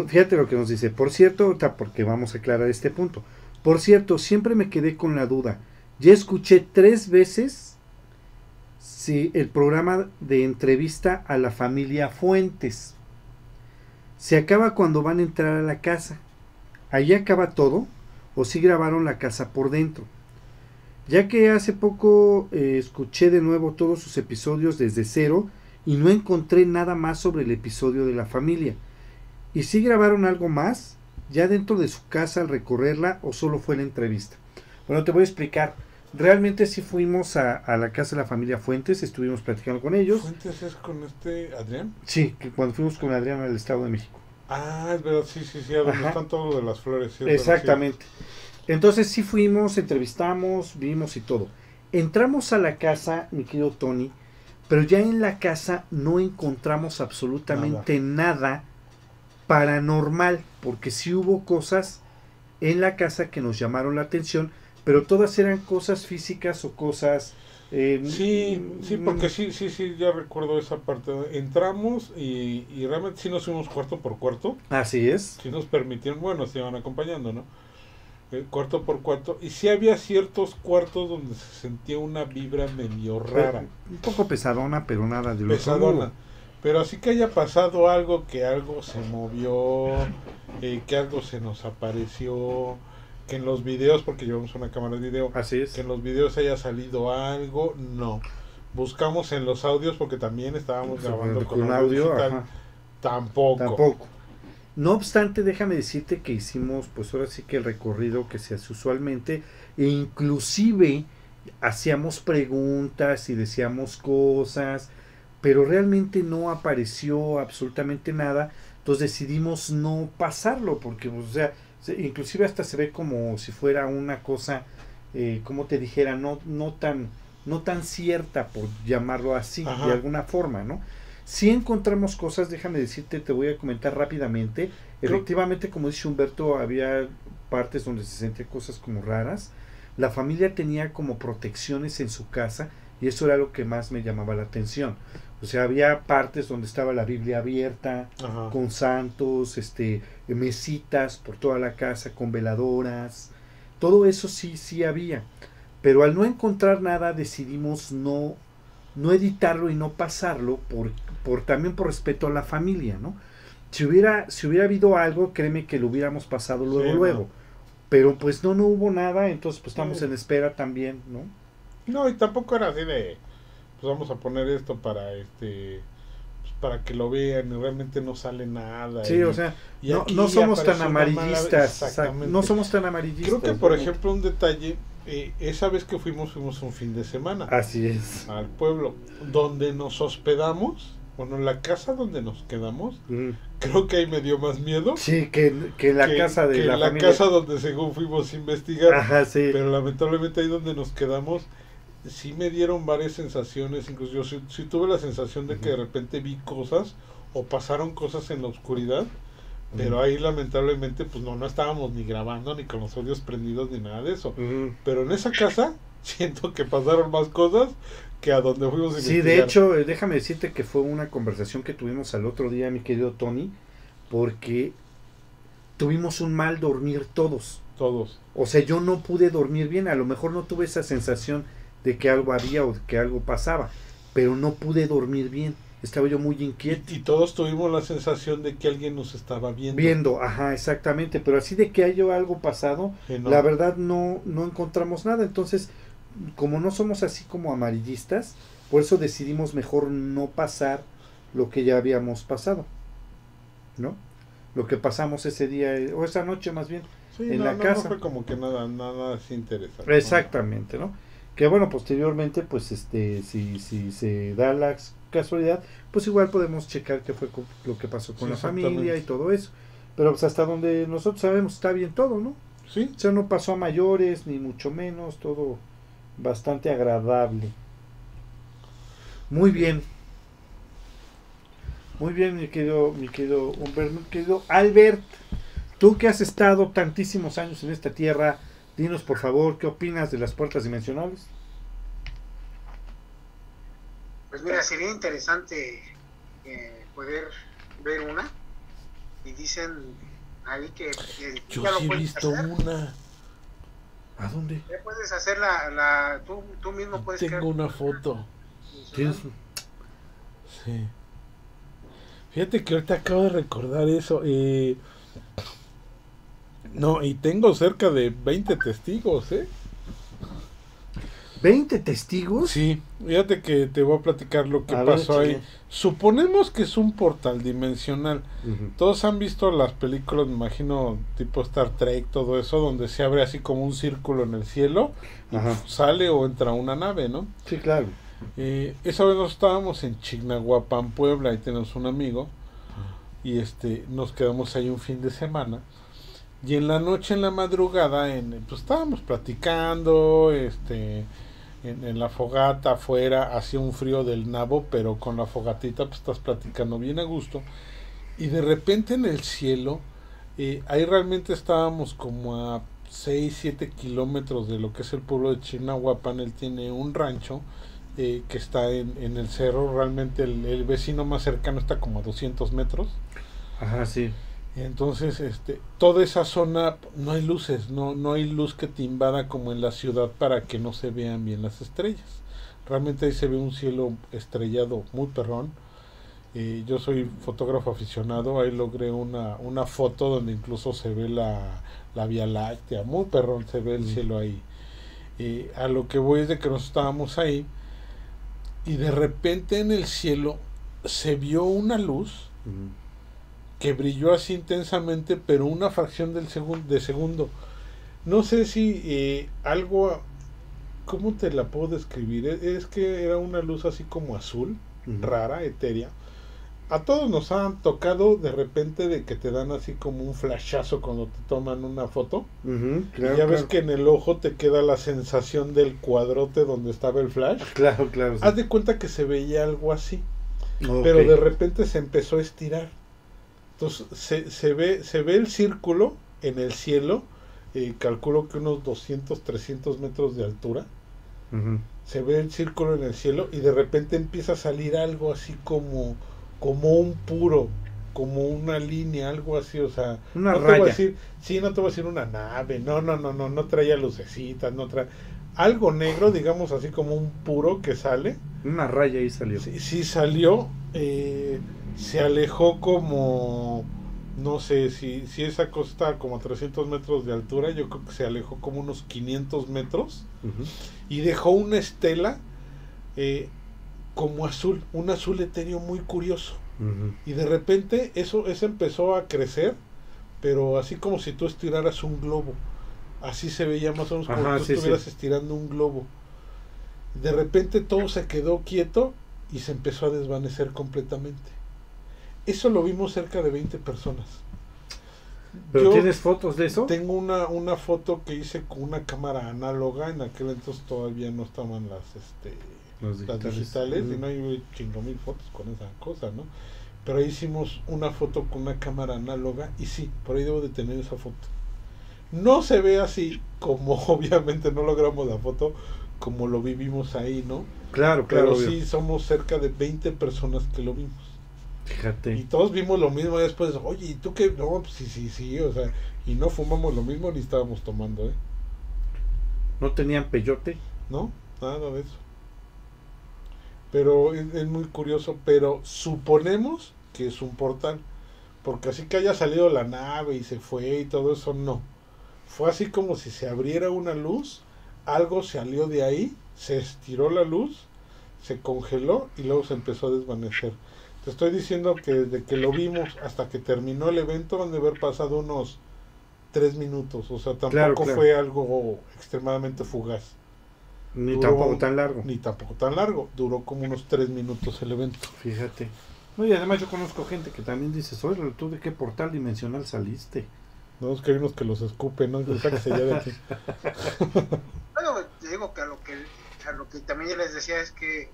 B: Fíjate lo que nos dice. Por cierto, porque vamos a aclarar este punto. Por cierto, siempre me quedé con la duda. Ya escuché tres veces si el programa de entrevista a la familia Fuentes se acaba cuando van a entrar a la casa. Allí acaba todo o si grabaron la casa por dentro. Ya que hace poco eh, escuché de nuevo todos sus episodios desde cero y no encontré nada más sobre el episodio de la familia. ¿Y si grabaron algo más ya dentro de su casa al recorrerla o solo fue la entrevista? Bueno, te voy a explicar. Realmente sí fuimos a, la casa de la familia Fuentes, estuvimos platicando con ellos.
C: ¿Fuentes es con este Adrián?
B: Sí, que cuando fuimos con Adrián al Estado de México.
C: Ah, es verdad, sí, sí, sí, a donde están todos de las flores.
B: Exactamente. Entonces sí fuimos, entrevistamos, vimos y todo. Entramos a la casa, mi querido Tony, pero ya en la casa no encontramos absolutamente nada, paranormal, porque sí hubo cosas en la casa que nos llamaron la atención, pero todas eran cosas físicas o cosas...
C: Eh, sí, sí, porque sí, sí, sí, ya recuerdo esa parte. Entramos y, y realmente sí nos fuimos cuarto por cuarto.
B: Así es.
C: Sí nos permitieron, bueno, se iban acompañando, ¿no? Eh, cuarto por cuarto. Y sí había ciertos cuartos donde se sentía una vibra medio rara.
B: un poco pesadona, pero nada de
C: lo Pesadona. Pero así que haya pasado algo, que algo se movió, eh, que algo se nos apareció que en los videos, porque llevamos una cámara de video,
B: Así es.
C: que en los videos haya salido algo, no. Buscamos en los audios porque también estábamos grabando con, un audio, tampoco.
B: Tampoco. No obstante, déjame decirte que hicimos, pues ahora sí que el recorrido que se hace usualmente, e inclusive hacíamos preguntas y decíamos cosas, pero realmente no apareció absolutamente nada, entonces decidimos no pasarlo, porque, o sea, inclusive hasta se ve como si fuera una cosa, eh, como te dijera, no, no, tan, no tan cierta, por llamarlo así, de alguna forma, ¿no? Si encontramos cosas, déjame decirte, te voy a comentar rápidamente. Efectivamente, como dice Humberto, había partes donde se sentían cosas como raras. La familia tenía como protecciones en su casa y eso era lo que más me llamaba la atención. O sea, había partes donde estaba la Biblia abierta, con santos, este, mesitas por toda la casa, con veladoras. Todo eso sí, sí había. Pero al no encontrar nada decidimos no no editarlo y no pasarlo por, por también por respeto a la familia, ¿no? Si hubiera, si hubiera habido algo, créeme que lo hubiéramos pasado luego,
C: Sí,
B: luego.
C: no.
B: Pero pues no, no hubo nada, entonces pues estamos
C: Sí.
B: en espera también, ¿no?
C: No, y tampoco era así de, pues vamos a poner esto para este, pues, para que lo vean y realmente no sale nada.
B: Sí,
C: y-
B: o sea,
C: y
B: no, no somos tan
C: una mala-
B: amarillistas,
C: Exactamente.
B: exact- no somos tan amarillistas.
C: Creo que, por ejemplo, un detalle, eh, esa vez que fuimos, fuimos un fin de semana
B: Así es.
C: al pueblo, donde nos hospedamos, bueno, en la casa donde nos quedamos,
B: Mm.
C: creo que ahí me dio más miedo.
B: Sí, que, que la
C: que-
B: casa de
C: que
B: la,
C: la
B: familia.
C: casa donde según fuimos a investigar.
B: Ajá, sí.
C: Pero lamentablemente ahí donde nos quedamos, sí me dieron varias sensaciones, incluso yo sí, sí tuve la sensación de que de repente vi cosas o pasaron cosas en la oscuridad, pero ahí lamentablemente pues no, no estábamos ni grabando ni con los audios prendidos ni nada de eso. Pero en esa casa siento que pasaron más cosas que a donde fuimos a
B: Sí, de hecho, eh, déjame decirte que fue una conversación que tuvimos al otro día, mi querido Tony, porque tuvimos un mal dormir todos.
C: Todos.
B: O sea, yo no pude dormir bien, a lo mejor no tuve esa sensación de que algo había o de que algo pasaba, pero no pude dormir bien. Estaba yo muy inquieto.
C: Y, y todos tuvimos la sensación de que alguien nos estaba viendo.
B: Viendo, ajá, exactamente, pero así de que haya algo pasado,
C: no.
B: la verdad no, no encontramos nada. Entonces, como no somos así como amarillistas, por eso decidimos mejor no pasar lo que ya habíamos pasado. ¿No? Lo que pasamos ese día, eh, o esa noche más bien.
C: Sí,
B: en
C: no,
B: la
C: no, no
B: casa.
C: fue como que nada, nada así interesante.
B: Exactamente, ¿no? Que bueno, posteriormente, pues este, si, si se da la casualidad, pues igual podemos checar qué fue lo que pasó con
C: Sí,
B: la familia y todo eso. Pero pues hasta donde nosotros sabemos está bien todo, ¿no?
C: Sí,
B: O sea, no pasó a mayores, ni mucho menos, todo bastante agradable. Muy bien. Muy bien, mi querido, mi querido Humberto, mi querido Albert. Tú que has estado tantísimos años en esta tierra, dinos por favor, ¿qué opinas de las puertas dimensionales?
D: Pues mira, sería interesante eh, poder ver una. Y dicen ahí que, que
C: yo
D: ya lo
C: sí he visto
D: hacer.
C: una.
B: ¿A dónde?
D: Ya puedes hacer la, la tú, tú mismo puedes
C: Tengo una foto.
B: ¿Tienes?
D: dimensional.
C: Sí. Fíjate que ahorita acabo de recordar eso. eh, No, y tengo cerca de 20 testigos, ¿eh?
B: ¿20 testigos?
C: Sí, fíjate que te voy a platicar lo que
B: A ver,
C: pasó ahí. Suponemos que es un portal dimensional. Todos han visto las películas, me imagino, tipo Star Trek, todo eso, donde se abre así como un círculo en el cielo y pf, sale o entra una nave, ¿no?
B: Sí, claro.
C: Eh, esa vez nos estábamos en Chignahuapan, Puebla, ahí tenemos un amigo y este nos quedamos ahí un fin de semana y en la noche, en la madrugada, en, pues estábamos platicando, este, en, la fogata afuera, hacía un frío del nabo, pero con la fogatita pues estás platicando bien a gusto y de repente en el cielo, eh, ahí realmente estábamos como a 6, 7 kilómetros de lo que es el pueblo de Chignahuapan, él tiene un rancho eh, que está en, en el cerro, realmente el, el vecino más cercano está como a 200 metros.
B: Ajá, sí.
C: Entonces, este, toda esa zona no hay luces, no, no hay luz que te invada como en la ciudad para que no se vean bien las estrellas. Realmente ahí se ve un cielo estrellado muy perrón. Eh, yo soy fotógrafo aficionado, ahí logré una, una foto donde incluso se ve la, la Vía Láctea, muy perrón se ve el
B: Mm.
C: cielo ahí. Eh, a lo que voy es de que nos estábamos ahí y de repente en el cielo se vio una luz. Que brilló así intensamente, pero una fracción del segun- de segundo. No sé si eh, algo, ¿cómo te la puedo describir? Es, es que era una luz así como azul, rara, etérea. A todos nos han tocado de repente de que te dan así como un flashazo cuando te toman una foto. Y
B: claro,
C: ya ves
B: claro.
C: que en el ojo te queda la sensación del cuadrote donde estaba el flash.
B: Claro, claro. sí.
C: Haz de cuenta que se veía algo así pero de repente se empezó a estirar. Entonces se, se ve se ve el círculo en el cielo, eh, calculo que unos 200, 300 metros de altura. Se ve el círculo en el cielo y de repente empieza a salir algo así como como un puro, como una línea, algo así, o sea,
B: Una
C: no te voy a
B: raya.
C: decir, sí, no te voy a decir una nave, no, no, no, no, no traía lucecitas, no traía algo negro, digamos así como un puro que sale
B: Una raya ahí salió.
C: Sí, sí salió. eh, se alejó como. No sé si, si esa cosa está como a 300 metros de altura. Yo creo que se alejó como unos 500 metros. Y dejó una estela eh, como azul. Un azul etéreo muy curioso. Y de repente eso, eso empezó a crecer. Pero así como si tú estiraras un globo. Así se veía más o menos como
B: Ajá,
C: si tú
B: sí, sí.
C: estuvieras estirando un globo. De repente todo se quedó quieto y se empezó a desvanecer completamente. Eso lo vimos cerca de 20 personas.
B: ¿Pero
C: Yo
B: tienes fotos de eso?
C: Tengo una, una foto que hice con una cámara análoga. En aquel entonces todavía no estaban las, este,
B: Los
C: las
B: digitales.
C: y no hay chingo mil fotos con esa cosa, ¿no? Pero ahí hicimos una foto con una cámara análoga y sí, por ahí debo de tener esa foto. No se ve así como obviamente no logramos la foto como lo vivimos ahí, ¿no?
B: Claro, claro.
C: Pero
B: obvio.
C: sí somos cerca de 20 personas que lo vimos. Y todos vimos lo mismo y después, oye, ¿y tú qué? No, pues sí, sí, sí, o sea, y no fumamos lo mismo ni estábamos tomando, ¿eh?
B: ¿No tenían peyote?
C: ¿No? Nada de eso. Pero es, es muy curioso, pero suponemos que es un portal. Porque así que haya salido la nave y se fue y todo eso, no. Fue así como si se abriera una luz, algo salió de ahí, se estiró la luz, se congeló y luego se empezó a desvanecer. Te estoy diciendo que desde que lo vimos hasta que terminó el evento han de haber pasado unos tres minutos. O sea, tampoco
B: Claro, claro.
C: fue algo extremadamente fugaz
B: Ni
C: Duró-
B: tampoco tan largo.
C: ni tampoco tan largo. Duró como unos tres minutos el evento.
B: Fíjate. No, y además yo conozco gente que también dice, oye, ¿tú de qué portal dimensional saliste?
C: No es que hay unos que los escupen, ¿no? Que sáquese ya de aquí.
D: Bueno, te digo que a lo que, a lo que también les decía es que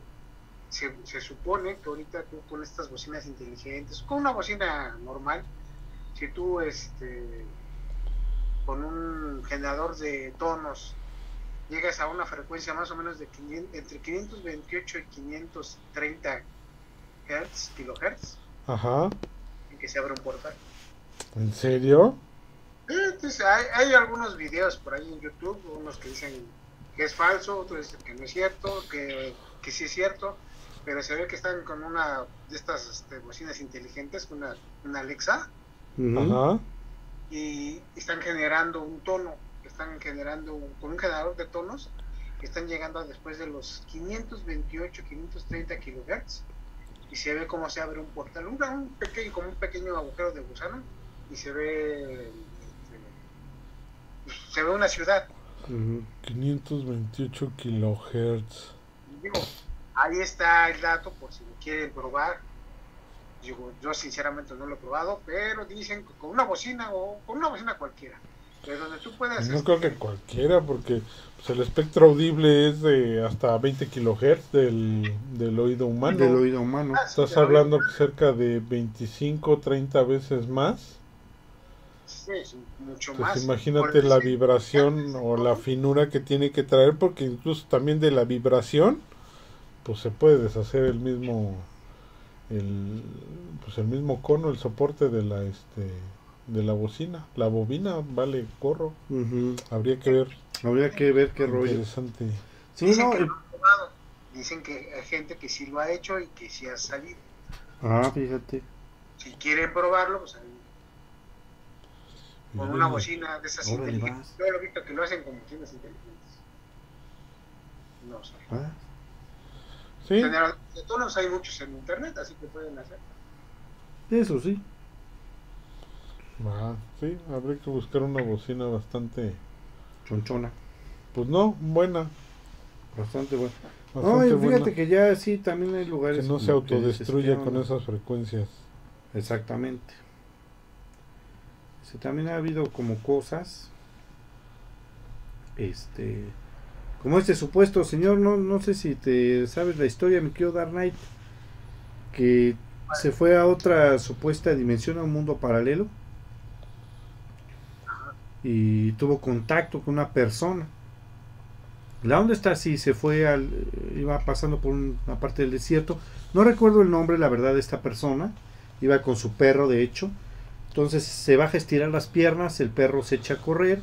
D: se, se supone que ahorita tú con estas bocinas inteligentes, con una bocina normal, si tú este con un generador de tonos llegas a una frecuencia más o menos de 500 entre 528 y 530 hertz, kilohertz,
C: Ajá.
D: en que se abre un portal.
C: ¿En serio?
D: Entonces, hay, hay algunos videos por ahí en YouTube, unos que dicen que es falso, otros dicen que no es cierto, que, que sí es cierto, pero se ve que están con una de estas este, bocinas inteligentes, una, una Alexa.
C: Ajá.
D: y están generando un tono, están generando un- con un generador de tonos, que están llegando a después de los 528, 530 kilohertz, y se ve cómo se abre un portal, un, un pequeño, como un pequeño agujero de gusano, y se ve, este, se ve una ciudad.
B: Ujú.
C: 528 kilohertz.
D: Digo, ahí está el dato por si lo quieren probar. Digo, yo sinceramente no lo he probado, pero dicen con una bocina o con una bocina cualquiera, de donde tú puedas.
C: No
D: este,
C: creo que cualquiera, porque pues, el espectro audible es de hasta 20 kilohertz del, del oído humano.
B: Del oído humano.
D: ah, sí,
C: Estás hablando
D: oído.
C: cerca de 25, 30 veces más.
D: Sí, mucho
C: Entonces
D: más.
C: Pues imagínate la vibración o la finura que tiene que traer, porque incluso también de la vibración, pues se puede deshacer el mismo, el, pues el mismo cono, el soporte de la, este, de la bocina. La bobina vale gorro.
B: Ujú.
C: Habría que ver.
B: Habría que ver qué rollo.
C: Interesante.
B: Sí,
D: Dicen
B: no,
D: que
B: el-
D: lo han probado. Dicen que hay gente que sí lo ha hecho y que sí ha salido.
B: Ah, fíjate.
D: Si quieren probarlo, pues ahí, con una bocina de esas
B: Órale,
D: inteligentes.
B: vas.
D: Yo lo he visto que lo hacen con bocinas inteligentes. No sé.
B: Ah,
C: Sí,
D: Generadores de tonos hay muchos en internet, así que pueden hacer.
B: eso sí.
C: va, sí, habría que buscar una bocina bastante,
B: Chonchona.
C: pues no, buena.
B: Bastante bueno. No, y fíjate
C: buena.
B: que ya sí, también hay
C: Que
B: lugares.
C: no se
B: que
C: autodestruya con
B: "¿Qué
C: esas frecuencias.
B: Exactamente. Sí, también ha habido como cosas. Este. Como este supuesto señor, no, no sé si te sabes la historia, me quiero dar Night. Que se fue a otra supuesta dimensión, a un mundo paralelo. Y tuvo contacto con una persona. La onda está así, se fue al. iba pasando por una parte del desierto. No recuerdo el nombre, la verdad, de esta persona. Iba con su perro, de hecho. Entonces se baja a estirar las piernas, el perro se echa a correr,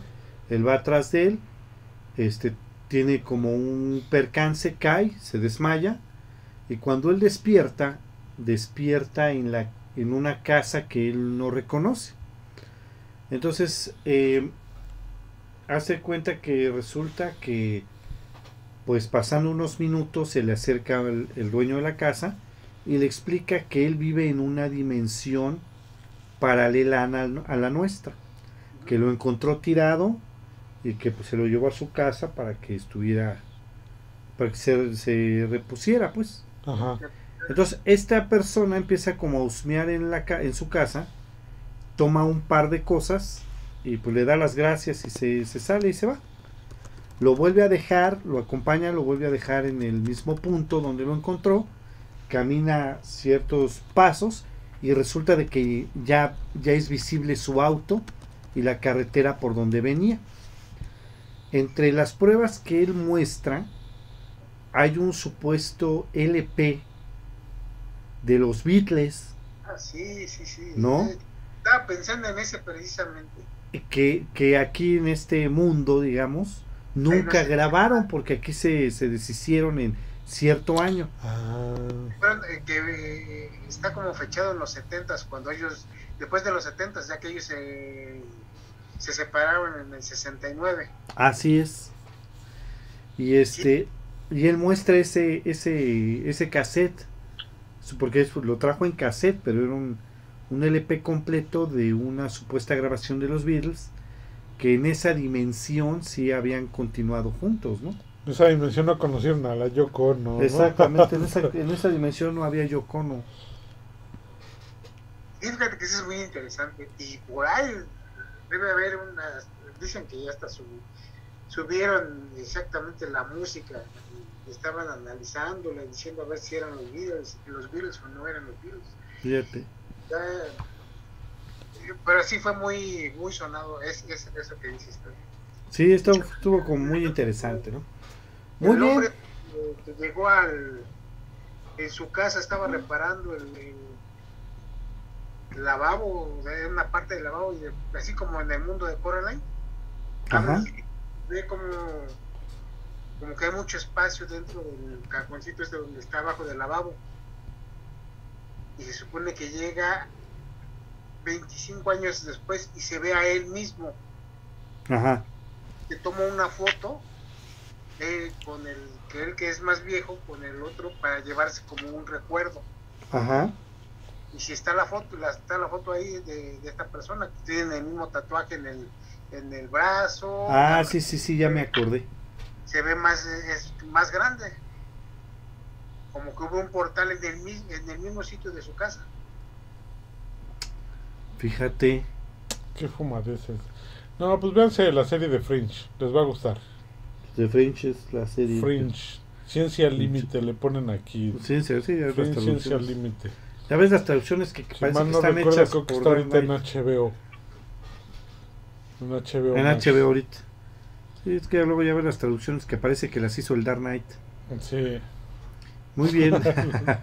B: él va atrás de él, este tiene como un percance, cae, se desmaya, Y cuando él despierta, despierta en, la, en una casa que él no reconoce. Entonces, eh, hace cuenta que resulta que, pues pasando unos minutos, se le acerca el, dueño de la casa y le explica que él vive en una dimensión paralela a la, a la nuestra, que lo encontró tirado y que pues, se lo llevó a su casa para que estuviera, para que se, se repusiera, pues.
C: Ajá.
B: Entonces, esta persona empieza como a husmear en, la, en su casa, toma un par de cosas y pues le da las gracias y se, se sale y se va. Lo vuelve a dejar, lo acompaña, lo vuelve a dejar en el mismo punto donde lo encontró, camina ciertos pasos y resulta de que ya, ya es visible su auto y la carretera por donde venía. Entre las pruebas que él muestra, hay un supuesto LP de los Beatles
D: Ah, sí, sí, sí.
B: ¿No?
D: Eh, Estaba pensando en ese precisamente.
B: que, que aquí en este mundo, digamos, nunca
D: sé.
B: grabaron porque aquí se, se deshicieron en cierto año.
C: Ah,
D: Bueno, eh, que eh, está como fechado en los 70 cuando ellos, después de los 70 ya que ellos se, se separaron en el 69.
B: Así es. Y este y él muestra ese ese ese cassette porque es- lo trajo en cassette, pero era un, un LP completo de una supuesta grabación de los Beatles que en esa dimensión sí habían continuado juntos, ¿no?
C: en esa dimensión no conocieron a la Yoko, ¿no?
B: Exactamente, en esa, en esa dimensión no había Yoko Ono.
D: Y fíjate que eso es muy interesante. Y por ahí debe haber unas, dicen que ya hasta su- subieron exactamente la música. y estaban analizándola, diciendo a ver si eran los Beatles, los Beatles o no eran los Beatles.
B: Fíjate.
D: Ya, pero sí fue muy muy sonado es, es- eso que dices.
B: Sí, esto estuvo como muy interesante, ¿no? Muy
D: el
B: bien.
D: hombre eh, llegó al en su casa estaba reparando el, el lavabo o sea, una parte del lavabo y de- así como en el mundo de Coraline
B: Ajá.
D: ve como como que hay mucho espacio dentro del cajoncito este donde está abajo del lavabo y se supone que llega 25 años después y se ve a él mismo
B: Ajá.
D: que toma una foto con el que él que es más viejo con el otro para llevarse como un recuerdo
B: Ajá.
D: Y si está la foto la, está la foto ahí de, de esta persona que tiene el mismo tatuaje en el en el brazo
B: Ah, sí, sí, sí, ya me acordé.
D: se ve más es más grande como que hubo un portal en el, mi- en el mismo sitio de su casa
B: Fíjate.
C: Qué fumadeces. No, pues véanse la serie de Fringe, les va a gustar.
B: The Fringe es la serie.
C: Fringe, Ciencia Límite, le ponen aquí.
B: Sí, sí,
C: Fringe, Ciencia
B: traducciones.
C: Límite.
B: Ya ves las traducciones que
C: Si
B: parece
C: mal
B: que
C: no
B: están
C: recuerdo,
B: hechas
C: creo que está ahorita en. HBO. En HBO.
B: En. HBO ahorita. Sí, es que luego ya ves las traducciones que parece que las hizo el Dark Knight.
C: Sí.
B: Muy bien.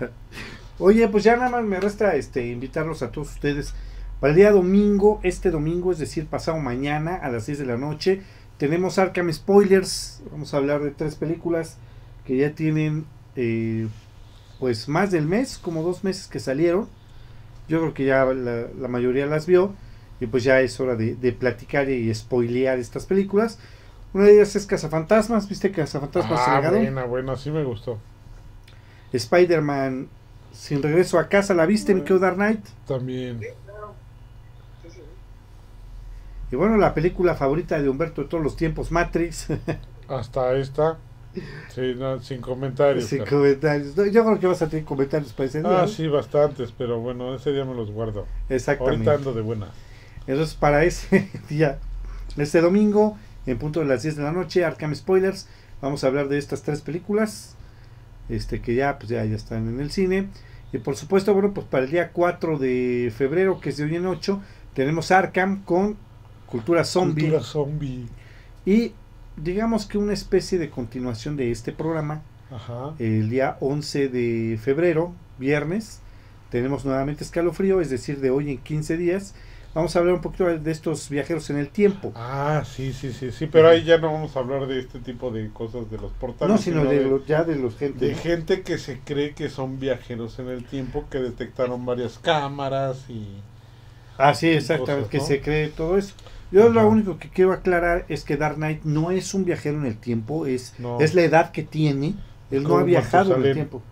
B: Oye, pues ya nada más me resta este invitarlos a todos ustedes para el día domingo, este domingo, es decir, pasado mañana a las 6 de la noche, tenemos Arkham Spoilers. Vamos a hablar de tres películas que ya tienen eh, pues más del mes, como dos meses que salieron. Yo creo que ya la, la mayoría las vio y pues ya es hora de, de platicar y spoilear estas películas. Una de ellas es Cazafantasmas, ¿viste Cazafantasmas
C: Ah,
B: Legado?
C: buena, buena, sí me gustó.
B: Spider-Man sin regreso a casa, ¿la viste, mi querido Dark Knight?
C: También.
B: Y bueno, la película favorita de Humberto de todos los tiempos, Matrix.
C: Hasta esta. Sí, no, sin comentarios.
B: Sin comentarios. No, Yo creo que vas a tener comentarios para ese día.
C: Ah, sí, bastantes, pero bueno, ese día me los guardo.
B: Exactamente.
C: Ahorita ando de buena.
B: Entonces, para ese día, este domingo, en punto de las 10 de la noche, Arkham Spoilers, vamos a hablar de estas tres películas, este que ya, pues ya, ya están en el cine. Y por supuesto, bueno, pues para el día 4 de febrero, que es de hoy en 8, tenemos Arkham con Cultura Zombie.
C: Cultura zombie.
B: Y digamos que una especie de continuación de este programa,
C: Ajá.
B: el día 11 de febrero, viernes, tenemos nuevamente escalofrío, es decir, de hoy en 15 días, vamos a hablar un poquito de estos viajeros en el tiempo.
C: Ah, sí, sí, sí, sí, pero ahí ya no vamos a hablar de este tipo de cosas de los portales.
B: No, sino de, lo- ya de los gente.
C: de gente que se cree que son viajeros en el tiempo, que detectaron varias cámaras y...
B: Ah, sí, exactamente,
C: cosas,
B: que se cree todo eso. Yo lo único que quiero aclarar es que Dark Knight no es un viajero en el tiempo, es,
C: No.
B: es la edad que tiene. Él no ha viajado en el
C: Matusalén.
B: tiempo.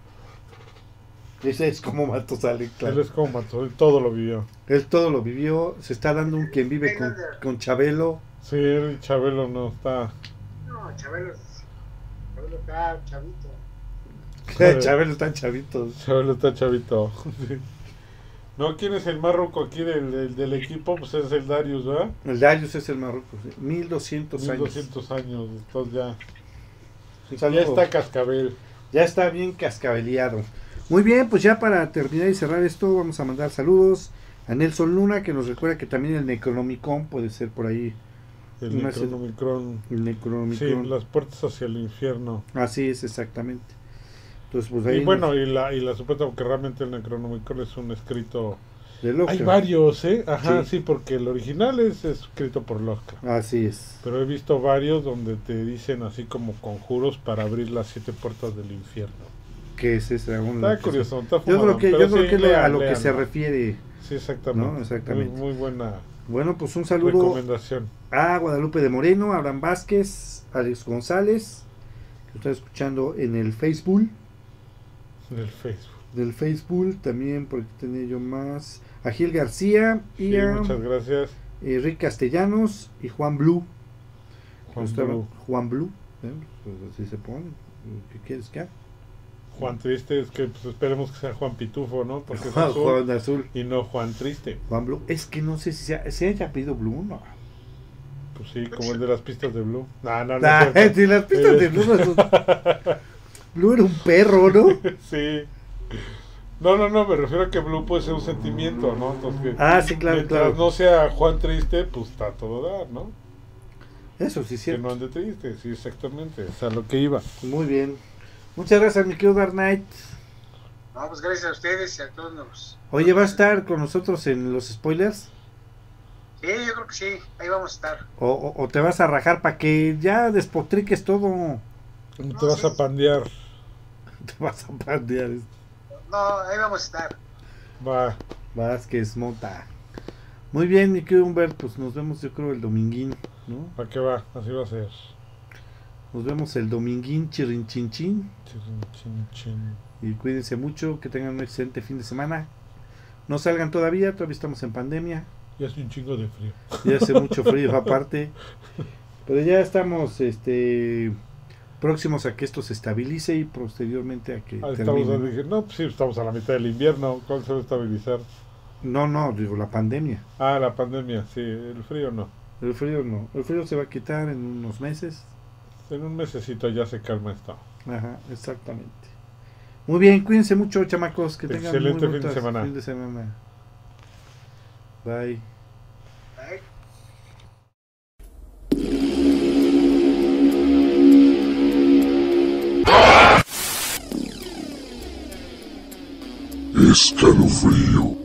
B: Ese es como Matusalén,
C: Él
B: claro.
C: es como él todo lo vivió.
B: Él todo lo vivió, se está dando un quien vive con, con Chabelo.
C: Sí, el Chabelo no está...
D: No, Chabelo, Chabelo está chavito.
B: Chabelo está chavito.
C: Chabelo está chavito. No, ¿quién es el más ruco aquí del, del, del equipo? Pues es el Darius, ¿verdad?
B: El Darius es el Marruecos, sí. 1200 años.
C: 1200 años, entonces ya... Ya está cascabel.
B: Ya está bien cascabeleado. Muy bien, pues ya para terminar y cerrar esto, vamos a mandar saludos a Nelson Luna, que nos recuerda que también el Necronomicon puede ser por ahí.
C: El
B: No es el-
C: Necronomicron.
B: El
C: Sí,
B: Necronomicon.
C: las puertas hacia el infierno.
B: Así es, exactamente. Entonces, pues ahí.
C: Y bueno, y la, y la supuesta, porque realmente el Necronomicon es un escrito...
B: de.
C: Hay varios, ¿eh? Ajá,
B: Sí.
C: sí. porque el original es escrito por Lovecraft.
B: Así es.
C: Pero he visto varios donde te dicen así como conjuros para abrir las siete puertas del infierno.
B: Que es ese
C: Está curioso, está
B: Yo creo que, yo creo
C: sí,
B: que lo- a
C: lean,
B: lo que se refiere.
C: Sí, exactamente.
B: ¿no? Exactamente.
C: Muy, muy buena
B: Bueno, pues un saludo
C: recomendación.
B: a Guadalupe de Moreno, Abraham Vázquez, Alex González, que está escuchando en el Facebook.
C: Del Facebook.
B: Del Facebook también, porque tenía yo más. A Gil García y
C: Sí,
B: a
C: muchas gracias,
B: eh, Rick Castellanos y Juan Blue.
C: Juan
B: Estaba-
C: Blue.
B: Juan Blue. ¿eh? Pues así se pone. ¿Qué quieres que haga?
C: Juan Triste, es que pues, esperemos que sea Juan Pitufo, ¿no? Porque es azul
B: Juan Azul.
C: y no Juan Triste.
B: Juan Blue. Es que no sé si se, se haya pedido Blue no.
C: Pues sí, como el de las pistas de Blue. No, no, no.
B: Ah, si las pistas de Blue. no Blue era un perro, ¿no?
C: sí. No, no, no, me refiero a que Blue puede ser un sentimiento, ¿no? Entonces, que
B: Ah, sí, claro,
C: mientras
B: claro.
C: no sea Juan Triste, pues está a todo dar, ¿no?
B: Eso sí, es
C: Que
B: cierto.
C: no ande triste, sí, exactamente. O sea, lo que iba.
B: Muy bien. Muchas gracias, mi querido Dark Knight.
D: No, pues gracias a ustedes y a todos los.
B: Oye, ¿va a estar con nosotros en los spoilers?
D: Sí, yo creo que sí, ahí vamos a estar.
B: ¿O, o- o te vas a rajar para que ya despotriques todo?
C: Te vas a pandear.
B: Te vas a pandear.
D: No, ahí vamos a estar.
C: Va.
B: Vázquez, Mota. Muy bien, mi querido Humbert, pues nos vemos yo creo el dominguín, ¿no?
C: ¿Para qué va? Así va a ser.
B: Nos vemos el dominguín, chirrinchinchín.
C: Chin, chin, chin.
B: Y cuídense mucho, que tengan un excelente fin de semana. No salgan todavía, todavía estamos en pandemia.
C: Y hace un chingo de frío.
B: Y hace mucho frío aparte. Pero ya estamos este próximos a que esto se estabilice y posteriormente a que
C: Ah, estamos, dije, no, pues sí, estamos a la mitad del invierno. ¿Cuál se va a estabilizar?
B: No, no, digo la pandemia.
C: Ah, la pandemia, sí. El frío no.
B: El frío no. El frío se va a quitar en unos meses.
C: En un mesecito ya se calma esto.
B: Ajá, exactamente. Muy bien, cuídense mucho, chamacos. Que tengan
C: Excelente
B: muy
C: fin de
B: bonitas
C: semana.
B: fin de semana. Bye.
D: está
A: no frio.